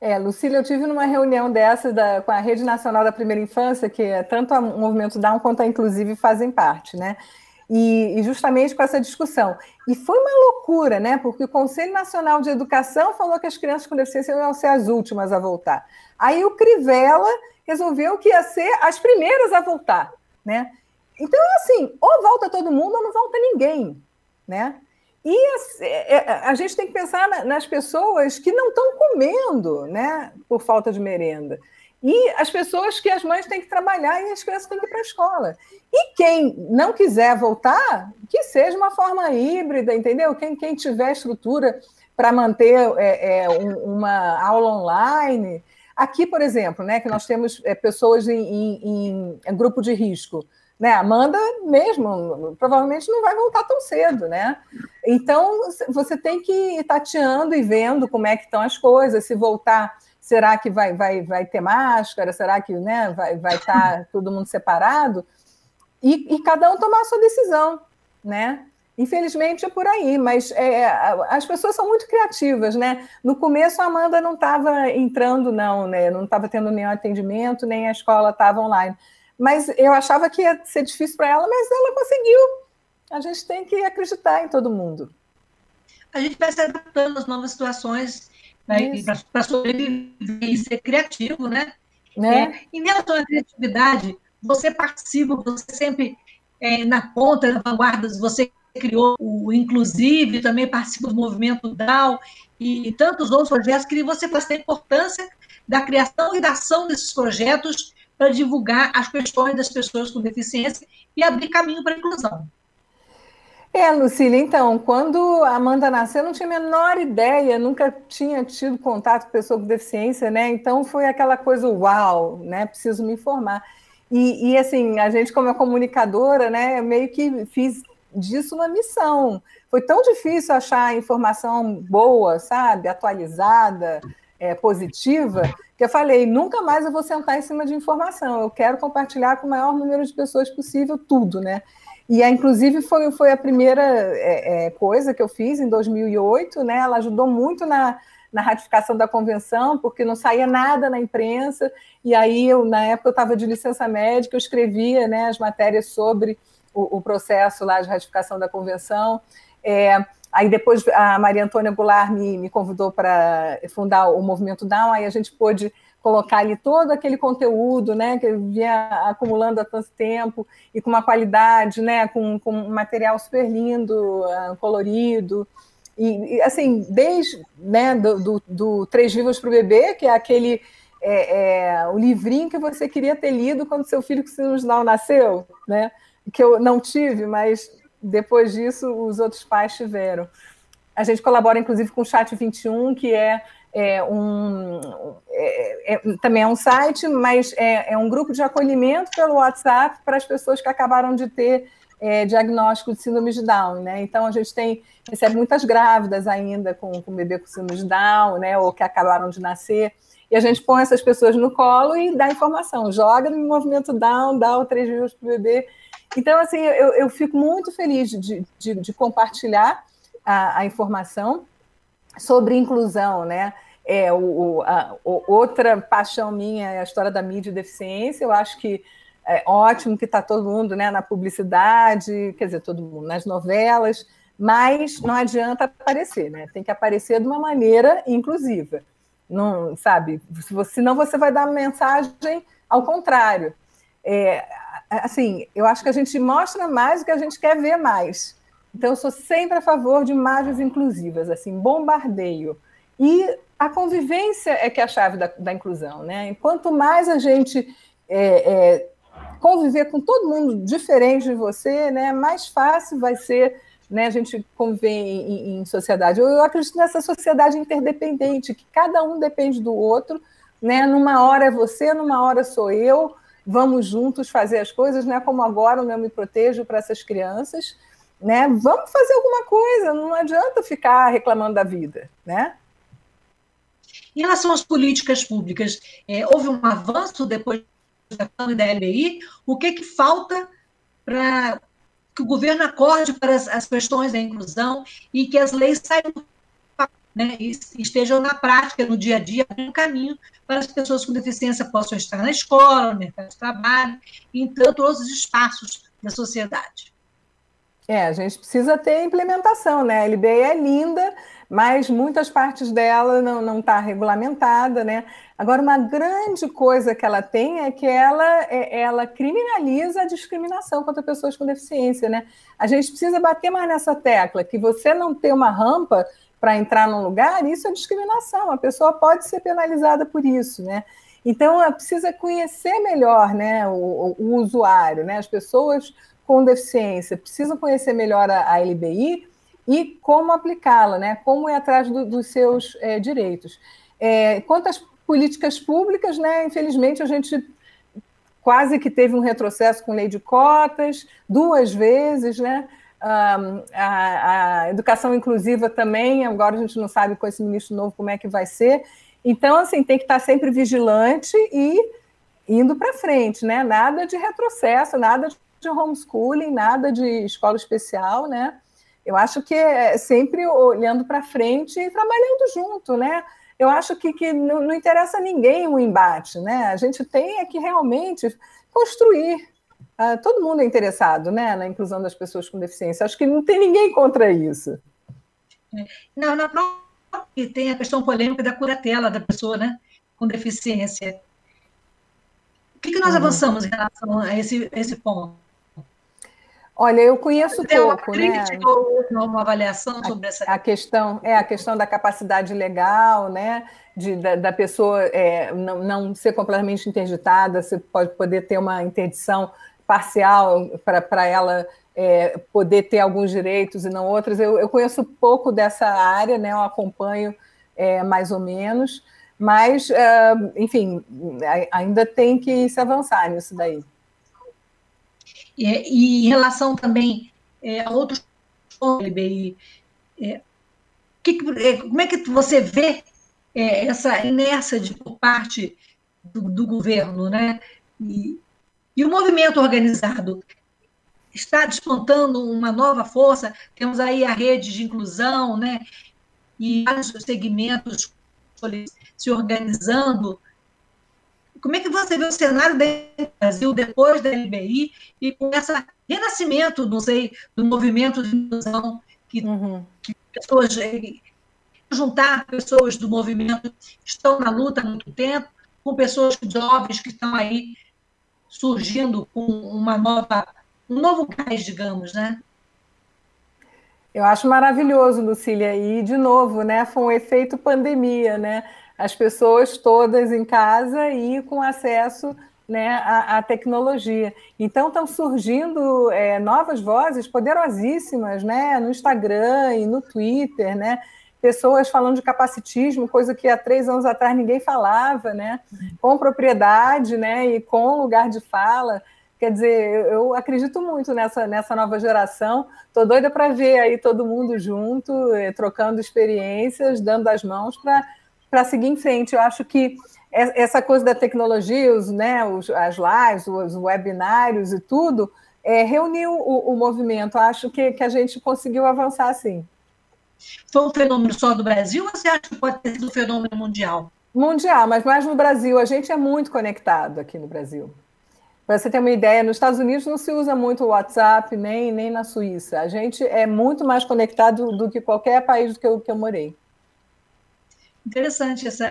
É, Lucília, eu tive numa reunião dessas da, com a Rede Nacional da Primeira Infância, que é tanto o movimento Down quanto a Inclusive fazem parte, né? E, e, justamente com essa discussão. E foi uma loucura, né? Porque o Conselho Nacional de Educação falou que as crianças com deficiência iam ser as últimas a voltar. Aí o Crivella resolveu que ia ser as primeiras a voltar, né? Então, assim, ou volta todo mundo ou não volta ninguém, né? E a, é, é, a gente tem que pensar nas pessoas que não estão comendo, né, por falta de merenda. E as pessoas que as mães têm que trabalhar e as crianças têm que ir para a escola. E quem não quiser voltar, que seja uma forma híbrida, entendeu? Quem, quem tiver estrutura para manter é, é, um, uma aula online, Aqui, por exemplo, né, que nós temos é, pessoas em, em, em, grupo de risco, Né? Amanda mesmo, provavelmente não vai voltar tão cedo, né? Então, você tem que ir tateando e vendo como é que estão as coisas, se voltar, será que vai, vai, vai ter máscara, será que né, vai, vai estar tá (laughs) todo mundo separado? E, e cada um tomar a sua decisão, né? Infelizmente é por aí, mas é, as pessoas são muito criativas, né? No começo a Amanda não estava entrando, não, né? Não estava tendo nenhum atendimento, nem a escola estava online. Mas eu achava que ia ser difícil para ela, mas ela conseguiu. A gente tem que acreditar em todo mundo. A gente vai se adaptando às novas situações né? para sobreviver e ser criativo, né? né? É, em relação à criatividade, você participa, você sempre é, na ponta, na vanguarda, você criou o Inclusive, também participa do movimento DAO e tantos outros projetos, que você falasse a importância da criação e da ação desses projetos para divulgar as questões das pessoas com deficiência e abrir caminho para a inclusão. É, Lucília, então, quando a Amanda nasceu, eu não tinha a menor ideia, nunca tinha tido contato com pessoa com deficiência, né? Então foi aquela coisa, uau, né? Preciso me informar. E, e assim, a gente, como é comunicadora, né, meio que fiz disso uma missão. Foi tão difícil achar informação boa, sabe, atualizada, é, positiva, que eu falei, nunca mais eu vou sentar em cima de informação, eu quero compartilhar com o maior número de pessoas possível tudo, né? E, inclusive, foi, foi a primeira é, é, coisa que eu fiz em 2008, né? Ela ajudou muito na, na ratificação da convenção, porque não saía nada na imprensa, e aí, eu, na época, eu estava de licença médica, eu escrevia né, as matérias sobre o, o processo lá de ratificação da convenção. É, aí depois a Maria Antônia Goulart me, me convidou para fundar o Movimento Down, aí a gente pôde colocar ali todo aquele conteúdo, né, que vinha acumulando há tanto tempo e com uma qualidade, né, com, com um material super lindo, uh, colorido, e, e, assim, desde, né, do, do, do Três Vivas para o Bebê, que é aquele, é, é, o livrinho que você queria ter lido quando seu filho com sinusal nasceu, né, que eu não tive, mas depois disso os outros pais tiveram. A gente colabora, inclusive, com o Chat 21, que é, é um. É, é, também é um site, mas é, é, um grupo de acolhimento pelo WhatsApp para as pessoas que acabaram de ter é, diagnóstico de síndrome de Down. Né? Então, a gente tem recebe muitas grávidas ainda com, com bebê com síndrome de Down, né? ou que acabaram de nascer. E a gente põe essas pessoas no colo e dá informação, joga no movimento Down, dá o três vírus para o bebê então, assim, eu, eu fico muito feliz de, de, de compartilhar a, a, informação sobre inclusão, né? É, o, a, o, outra paixão minha é a história da mídia e deficiência. Eu acho que é ótimo que está todo mundo né, na publicidade, quer dizer, todo mundo nas novelas, mas não adianta aparecer, né? Tem que aparecer de uma maneira inclusiva. Não, sabe? Senão você vai dar mensagem ao contrário. É, assim, eu acho que a gente mostra mais o que a gente quer ver mais. Então, eu sou sempre a favor de imagens inclusivas, assim, bombardeio. E a convivência é que é a chave da, da inclusão, né? Enquanto mais a gente é, é, conviver com todo mundo diferente de você, né, mais fácil vai ser né, a gente conviver em, em, sociedade. Eu, eu acredito nessa sociedade interdependente, que cada um depende do outro, né? Numa hora é você, numa hora sou eu, vamos juntos fazer as coisas, né? Como agora o Eu Me Protejo para essas crianças, né? Vamos fazer alguma coisa, não adianta ficar reclamando da vida, né? Em relação às políticas públicas, é, houve um avanço depois da da LBI? O que, que falta para que o governo acorde para as, as, questões da inclusão e que as leis saiam né, estejam na prática, no dia a dia, no caminho para as pessoas com deficiência possam estar na escola, no mercado de trabalho, em tanto outros espaços da sociedade. É, a gente precisa ter implementação, né? A LBE é linda, mas muitas partes dela não está regulamentada, né? Agora, uma grande coisa que ela tem é que ela, é, ela criminaliza a discriminação contra pessoas com deficiência, né? A gente precisa bater mais nessa tecla, que você não ter uma rampa para entrar num lugar, isso é discriminação. A pessoa pode ser penalizada por isso, né? Então, precisa conhecer melhor né, o, o, usuário, né? As pessoas com deficiência precisam conhecer melhor a, a LBI e como aplicá-la, né? Como ir atrás do, dos seus é, direitos. É, quanto às políticas públicas, né? Infelizmente, a gente quase que teve um retrocesso com lei de cotas, duas vezes, né? Um, a, a, educação inclusiva também, agora a gente não sabe com esse ministro novo como é que vai ser. Então, assim, tem que estar sempre vigilante e indo para frente, né? Nada de retrocesso, nada de homeschooling, nada de escola especial, né? Eu acho que é sempre olhando para frente e trabalhando junto, né? Eu acho que, que não, não interessa a ninguém o um embate, né? A gente tem é que realmente construir. Uh, todo mundo é interessado, né, na inclusão das pessoas com deficiência. Acho que não tem ninguém contra isso. É. Não, na própria tem a questão polêmica da curatela da pessoa, né, com deficiência. O que, que nós uhum. avançamos em relação a esse, esse ponto? Olha, eu conheço Tem pouco, uma né? Uma avaliação sobre essa a questão é a questão da capacidade legal, né? De, da, da pessoa é, não, não ser completamente interditada, você pode poder ter uma interdição parcial para ela é, poder ter alguns direitos e não outros. Eu, eu, conheço pouco dessa área, né? Eu acompanho é, mais ou menos, mas, é, enfim, ainda tem que se avançar nisso daí. É, e em relação também é, a outros LBI, é, que, como é que você vê essa inércia de, por parte do, do governo, né? E, e, o movimento organizado está despontando uma nova força. Temos aí a rede de inclusão, né? E vários segmentos se organizando como é que você vê o cenário do Brasil depois da LBI e com esse renascimento, não sei, do movimento de inclusão, que, uhum. que pessoas eh, juntar pessoas do movimento que estão na luta há muito tempo, com pessoas jovens que estão aí surgindo com uma nova, um novo gás, digamos, né? Eu acho maravilhoso, Lucília, e de novo, né? Foi um efeito pandemia, né? As pessoas todas em casa e com acesso né, à, à tecnologia. Então estão surgindo é, novas vozes poderosíssimas né, no Instagram e no Twitter, né? Pessoas falando de capacitismo, coisa que há três anos atrás ninguém falava, né? Com propriedade, né? E com lugar de fala. Quer dizer, eu acredito muito nessa, nessa nova geração. Estou doida para ver aí todo mundo junto, eh, trocando experiências, dando as mãos para para seguir em frente. Eu acho que essa coisa da tecnologia, os, né, os, as lives, os webinários e tudo, é, reuniu o, o, movimento. Eu acho que, que a gente conseguiu avançar assim. Foi um fenômeno só do Brasil ou você acha que pode ter sido um fenômeno mundial? Mundial, mas mais no Brasil. A gente é muito conectado aqui no Brasil. Para você ter uma ideia, nos Estados Unidos não se usa muito o WhatsApp, nem, nem na Suíça. A gente é muito mais conectado do que qualquer país do que eu, que eu morei. Interessante essa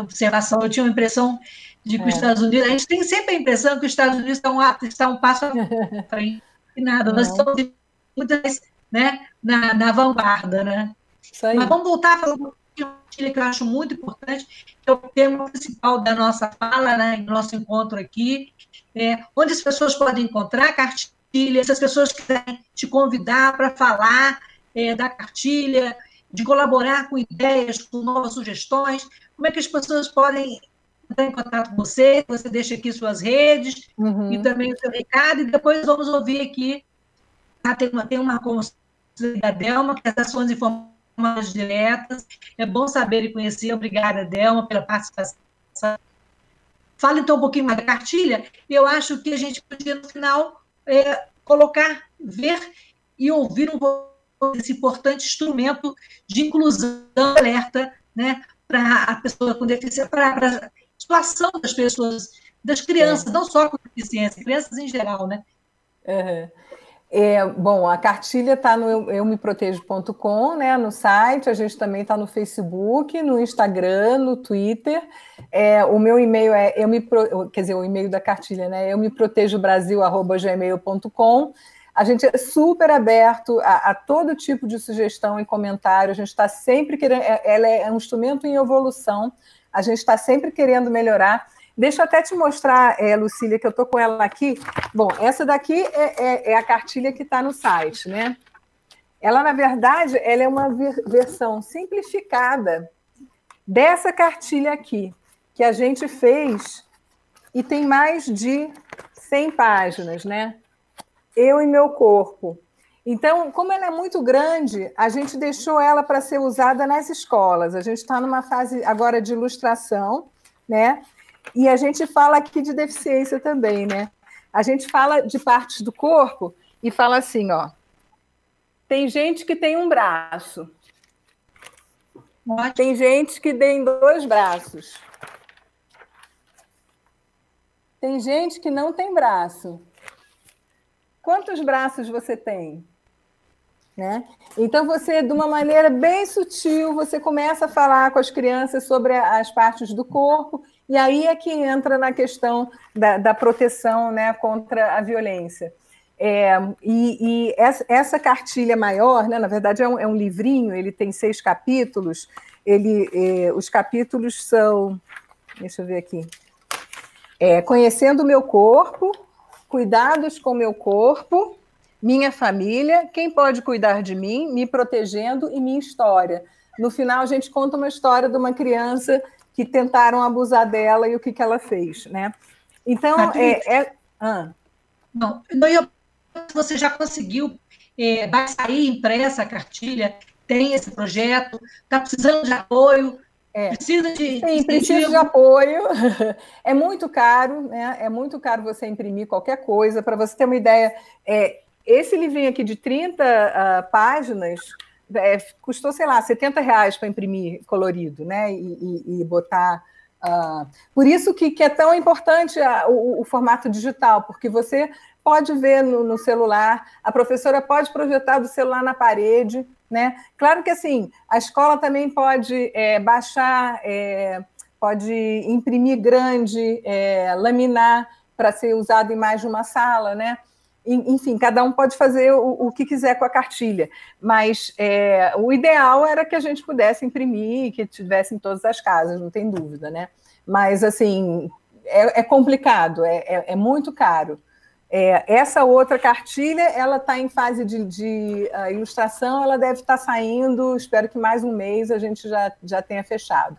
observação. Eu tinha uma impressão de que é. os Estados Unidos. A gente tem sempre a impressão que os Estados Unidos estão, estão um passo à (laughs) frente. E nada, nós estamos muitas né, na, na vanguarda. Né? Mas vamos voltar a falar um pouquinho que eu acho muito importante, que é o tema principal da nossa fala, né, do nosso encontro aqui, é, onde as pessoas podem encontrar cartilha, se as pessoas quiserem te convidar para falar é, da cartilha, de colaborar com ideias, com novas sugestões. Como é que as pessoas podem entrar em contato com você? Você deixa aqui suas redes uhum. e também o seu recado, e depois vamos ouvir aqui. Ah, tem uma, tem uma da Delma, que é as ações informações diretas. É bom saber e conhecer. Obrigada, Delma, pela participação. Fala então um pouquinho mais da cartilha. Eu acho que a gente podia, no final, é, colocar, ver e ouvir um pouco esse importante instrumento de inclusão alerta né, para a pessoa com deficiência, para a situação das pessoas, das crianças, é. não só com deficiência, crianças em geral, né? Uhum. É, bom, a cartilha está no eumeprotejo.com, né, no site, a gente também está no Facebook, no Instagram, no Twitter. É, o meu e-mail é eu me quer dizer, o e-mail da cartilha, né? Eu me protejo brasil@gmail.com. A gente é super aberto a, a, todo tipo de sugestão e comentário. A gente está sempre querendo. É, ela é um instrumento em evolução. A gente está sempre querendo melhorar. Deixa eu até te mostrar, é, Lucília, que eu estou com ela aqui. Bom, essa daqui é, é, é a cartilha que está no site, né? Ela, na verdade, ela é uma versão simplificada dessa cartilha aqui, que a gente fez e tem mais de 100 páginas, né? Eu e meu corpo. Então, como ela é muito grande, a gente deixou ela para ser usada nas escolas. A gente está numa fase agora de ilustração, né? E a gente fala aqui de deficiência também, né? A gente fala de partes do corpo e fala assim, ó. Tem gente que tem um braço. Tem gente que tem dois braços. Tem gente que não tem braço. Quantos braços você tem? Né? Então, você, de uma maneira bem sutil, você começa a falar com as crianças sobre as partes do corpo, e aí é que entra na questão da, da proteção né, contra a violência. É, e, e essa, essa, cartilha maior, né, na verdade, é um, é um, livrinho, ele tem seis capítulos. Ele, é, os capítulos são. Deixa eu ver aqui. É, conhecendo o meu corpo, cuidados com meu corpo, minha família, quem pode cuidar de mim, me protegendo e minha história. No final, a gente conta uma história de uma criança que tentaram abusar dela e o que, que ela fez, né? Então, é, é... Ah. Não, eu, você já conseguiu, é, vai sair impressa a cartilha, tem esse projeto, está precisando de apoio, é. Precisa de. Sim, precisa de apoio. (laughs) É muito caro, né? É muito caro você imprimir qualquer coisa. Para você ter uma ideia, é, esse livrinho aqui de 30 uh, ah, páginas é, custou, sei lá, 70 reais para imprimir colorido, né? E, e, e botar. Uh... Por isso que, que, é tão importante a, o, o, formato digital, porque você pode ver no, no, celular, a professora pode projetar do celular na parede, né? Claro que assim, a escola também pode é, baixar, é, pode imprimir grande, é, laminar para ser usado em mais de uma sala, né? enfim, cada um pode fazer o, o que quiser com a cartilha, mas é, o ideal era que a gente pudesse imprimir, que tivesse em todas as casas, não tem dúvida, né? Mas, assim, é, é complicado, é, é, é, muito caro. É, essa outra cartilha, ela está em fase de, de uh, ilustração, ela deve estar tá saindo, espero que mais um mês a gente já, já tenha fechado.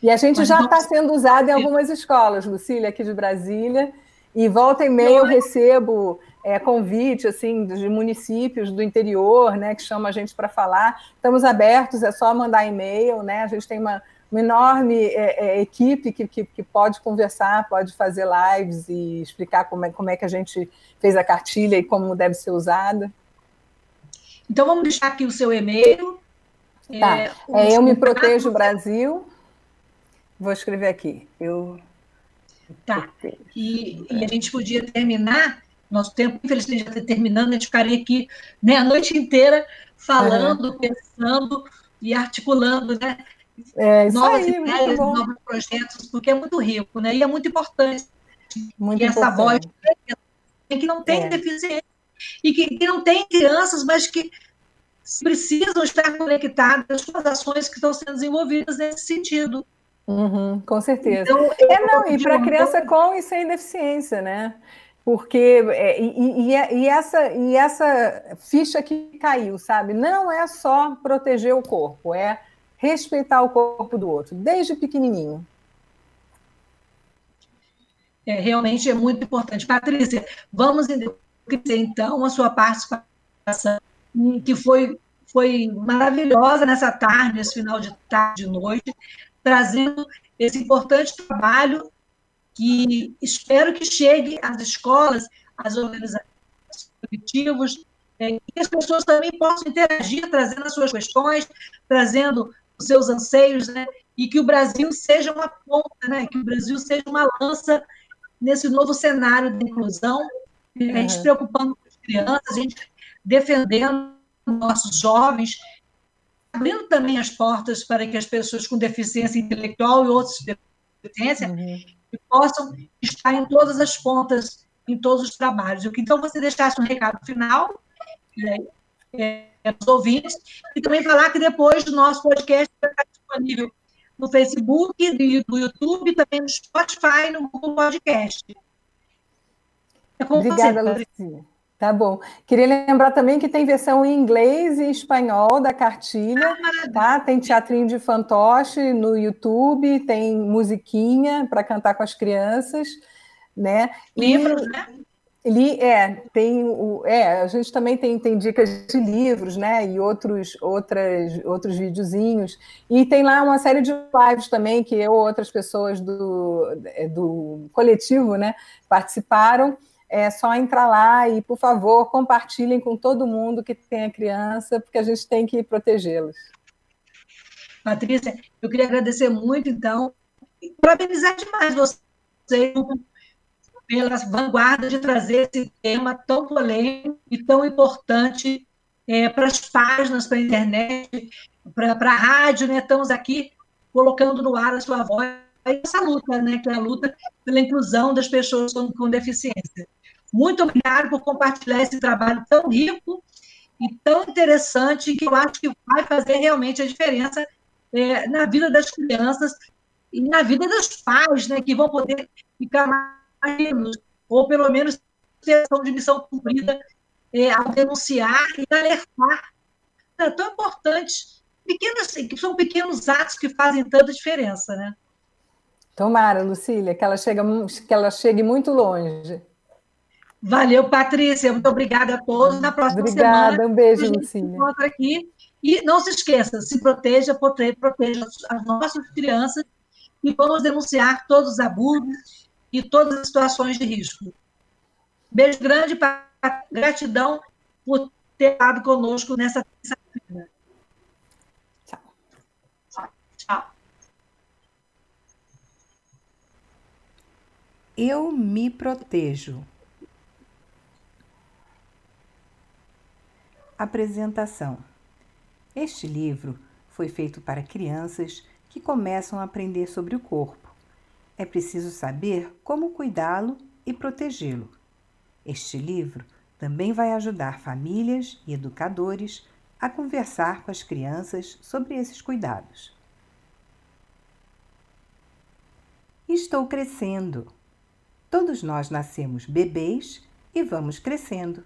E a gente Mas já está sendo usado em algumas escolas, Lucília, aqui de Brasília, e volta e meia eu recebo é, convite assim de municípios do interior, né, que chamam a gente para falar. Estamos abertos, é só mandar e-mail, né? A gente tem uma, uma enorme é, é, equipe que, que, que, pode conversar, pode fazer lives e explicar como é, como é que a gente fez a cartilha e como deve ser usada. Então vamos deixar aqui o seu e-mail. Tá. É, é eu me protejo Brasil. Vou escrever aqui. Eu Tá. E, e, a gente podia terminar, nosso tempo, infelizmente, já está terminando, a gente ficaria aqui né, a noite inteira falando, uhum. pensando e articulando né, é, novas aí, ideias, novos projetos, porque é muito rico, né? E é muito importante muito que importante. essa voz que não tem é. deficiência e que, que não tem crianças, mas que precisam estar conectadas com as ações que estão sendo desenvolvidas nesse sentido. Uhum, com certeza. Então, é, não, e para criança com e sem deficiência, né? Porque é, e, e, e, essa, e essa ficha que caiu, sabe? Não é só proteger o corpo, é respeitar o corpo do outro, desde pequenininho. É, realmente é muito importante. Patrícia, vamos então a sua participação, que foi, foi maravilhosa nessa tarde, nesse final de tarde, de noite, trazendo esse importante trabalho que espero que chegue às escolas, às organizações coletivos, é, que as pessoas também possam interagir, trazendo as suas questões, trazendo os seus anseios, né? e que o Brasil seja uma ponta, né? que o Brasil seja uma lança nesse novo cenário de inclusão, a gente se preocupando com as crianças, a gente defendendo nossos jovens, abrindo também as portas para que as pessoas com deficiência intelectual e outras deficiências uhum. possam estar em todas as pontas, em todos os trabalhos. Então, você deixasse um recado final né, é, aos ouvintes e também falar que depois do nosso podcast vai estar disponível no Facebook, do YouTube, também no Spotify, no Google Podcast. É Obrigada, você, Lucia. Tá bom. Queria lembrar também que tem versão em inglês e espanhol da cartilha, tá? Tem teatrinho de fantoche no YouTube, tem musiquinha para cantar com as crianças. né? Livros, e, né? Li, é, tem o, é, a gente também tem, tem dicas de livros, né, e outros, outras, outros videozinhos, e tem lá uma série de lives também que eu outras pessoas do, é, do coletivo, né, participaram, é só entrar lá e, por favor, compartilhem com todo mundo que tem a criança, porque a gente tem que protegê-los. Patrícia, eu queria agradecer muito, então, parabenizar demais você pela vanguarda de trazer esse tema tão polêmico e tão importante é, para as páginas, para a internet, para a rádio, né? Estamos aqui colocando no ar a sua voz essa luta, né? Que é a luta pela inclusão das pessoas com, com deficiência. Muito obrigado por compartilhar esse trabalho tão rico e tão interessante que eu acho que vai fazer realmente a diferença é, na vida das crianças e na vida dos pais, né, que vão poder ficar mais, ou pelo menos ter ação de missão cumprida é, ao denunciar e alertar. É tão importante, pequenos, que são pequenos atos que fazem tanta diferença, né? Tomara, Lucília, que ela, chega, que ela chegue muito longe. Valeu, Patrícia. Muito obrigada a todos. Na próxima obrigada, semana. um beijo, Lucília. Aqui. E não se esqueça, se proteja, proteja as nossas crianças e vamos denunciar todos os abusos e todas as situações de risco. Beijo grande, gratidão por ter estado conosco nessa terça-feira. Tchau. Tchau. Eu me protejo. Apresentação. Este livro foi feito para crianças que começam a aprender sobre o corpo. É preciso saber como cuidá-lo e protegê-lo. Este livro também vai ajudar famílias e educadores a conversar com as crianças sobre esses cuidados. Estou crescendo. Todos nós nascemos bebês e vamos crescendo.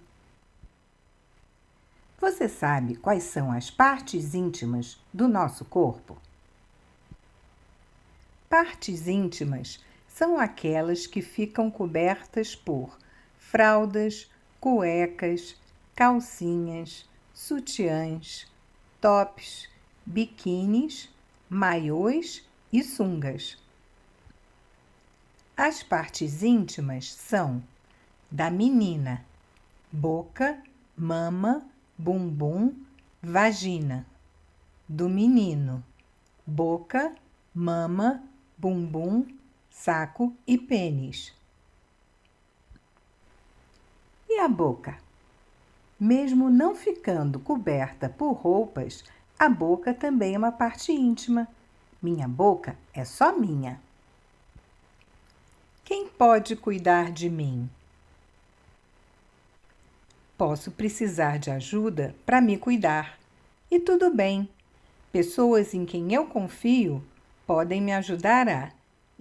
Você sabe quais são as partes íntimas do nosso corpo? Partes íntimas são aquelas que ficam cobertas por fraldas, cuecas, calcinhas, sutiãs, tops, biquínis, maiôs e sungas. As partes íntimas são da menina: boca, mama, bumbum, vagina. Do menino: boca, mama, bumbum, saco e pênis. E a boca? Mesmo não ficando coberta por roupas, a boca também é uma parte íntima. Minha boca é só minha. Quem pode cuidar de mim? Posso precisar de ajuda para me cuidar. E tudo bem. Pessoas em quem eu confio podem me ajudar a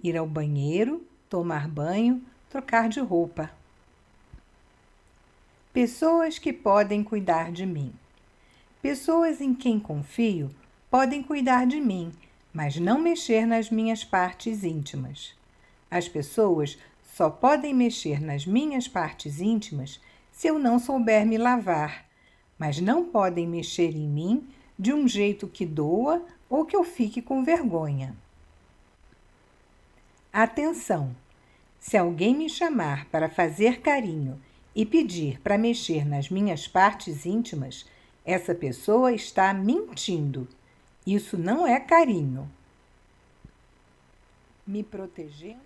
ir ao banheiro, tomar banho, trocar de roupa. Pessoas que podem cuidar de mim. Pessoas em quem confio podem cuidar de mim, mas não mexer nas minhas partes íntimas. As pessoas só podem mexer nas minhas partes íntimas se eu não souber me lavar, mas não podem mexer em mim de um jeito que doa ou que eu fique com vergonha. Atenção! Se alguém me chamar para fazer carinho e pedir para mexer nas minhas partes íntimas, essa pessoa está mentindo. Isso não é carinho. Me protegendo.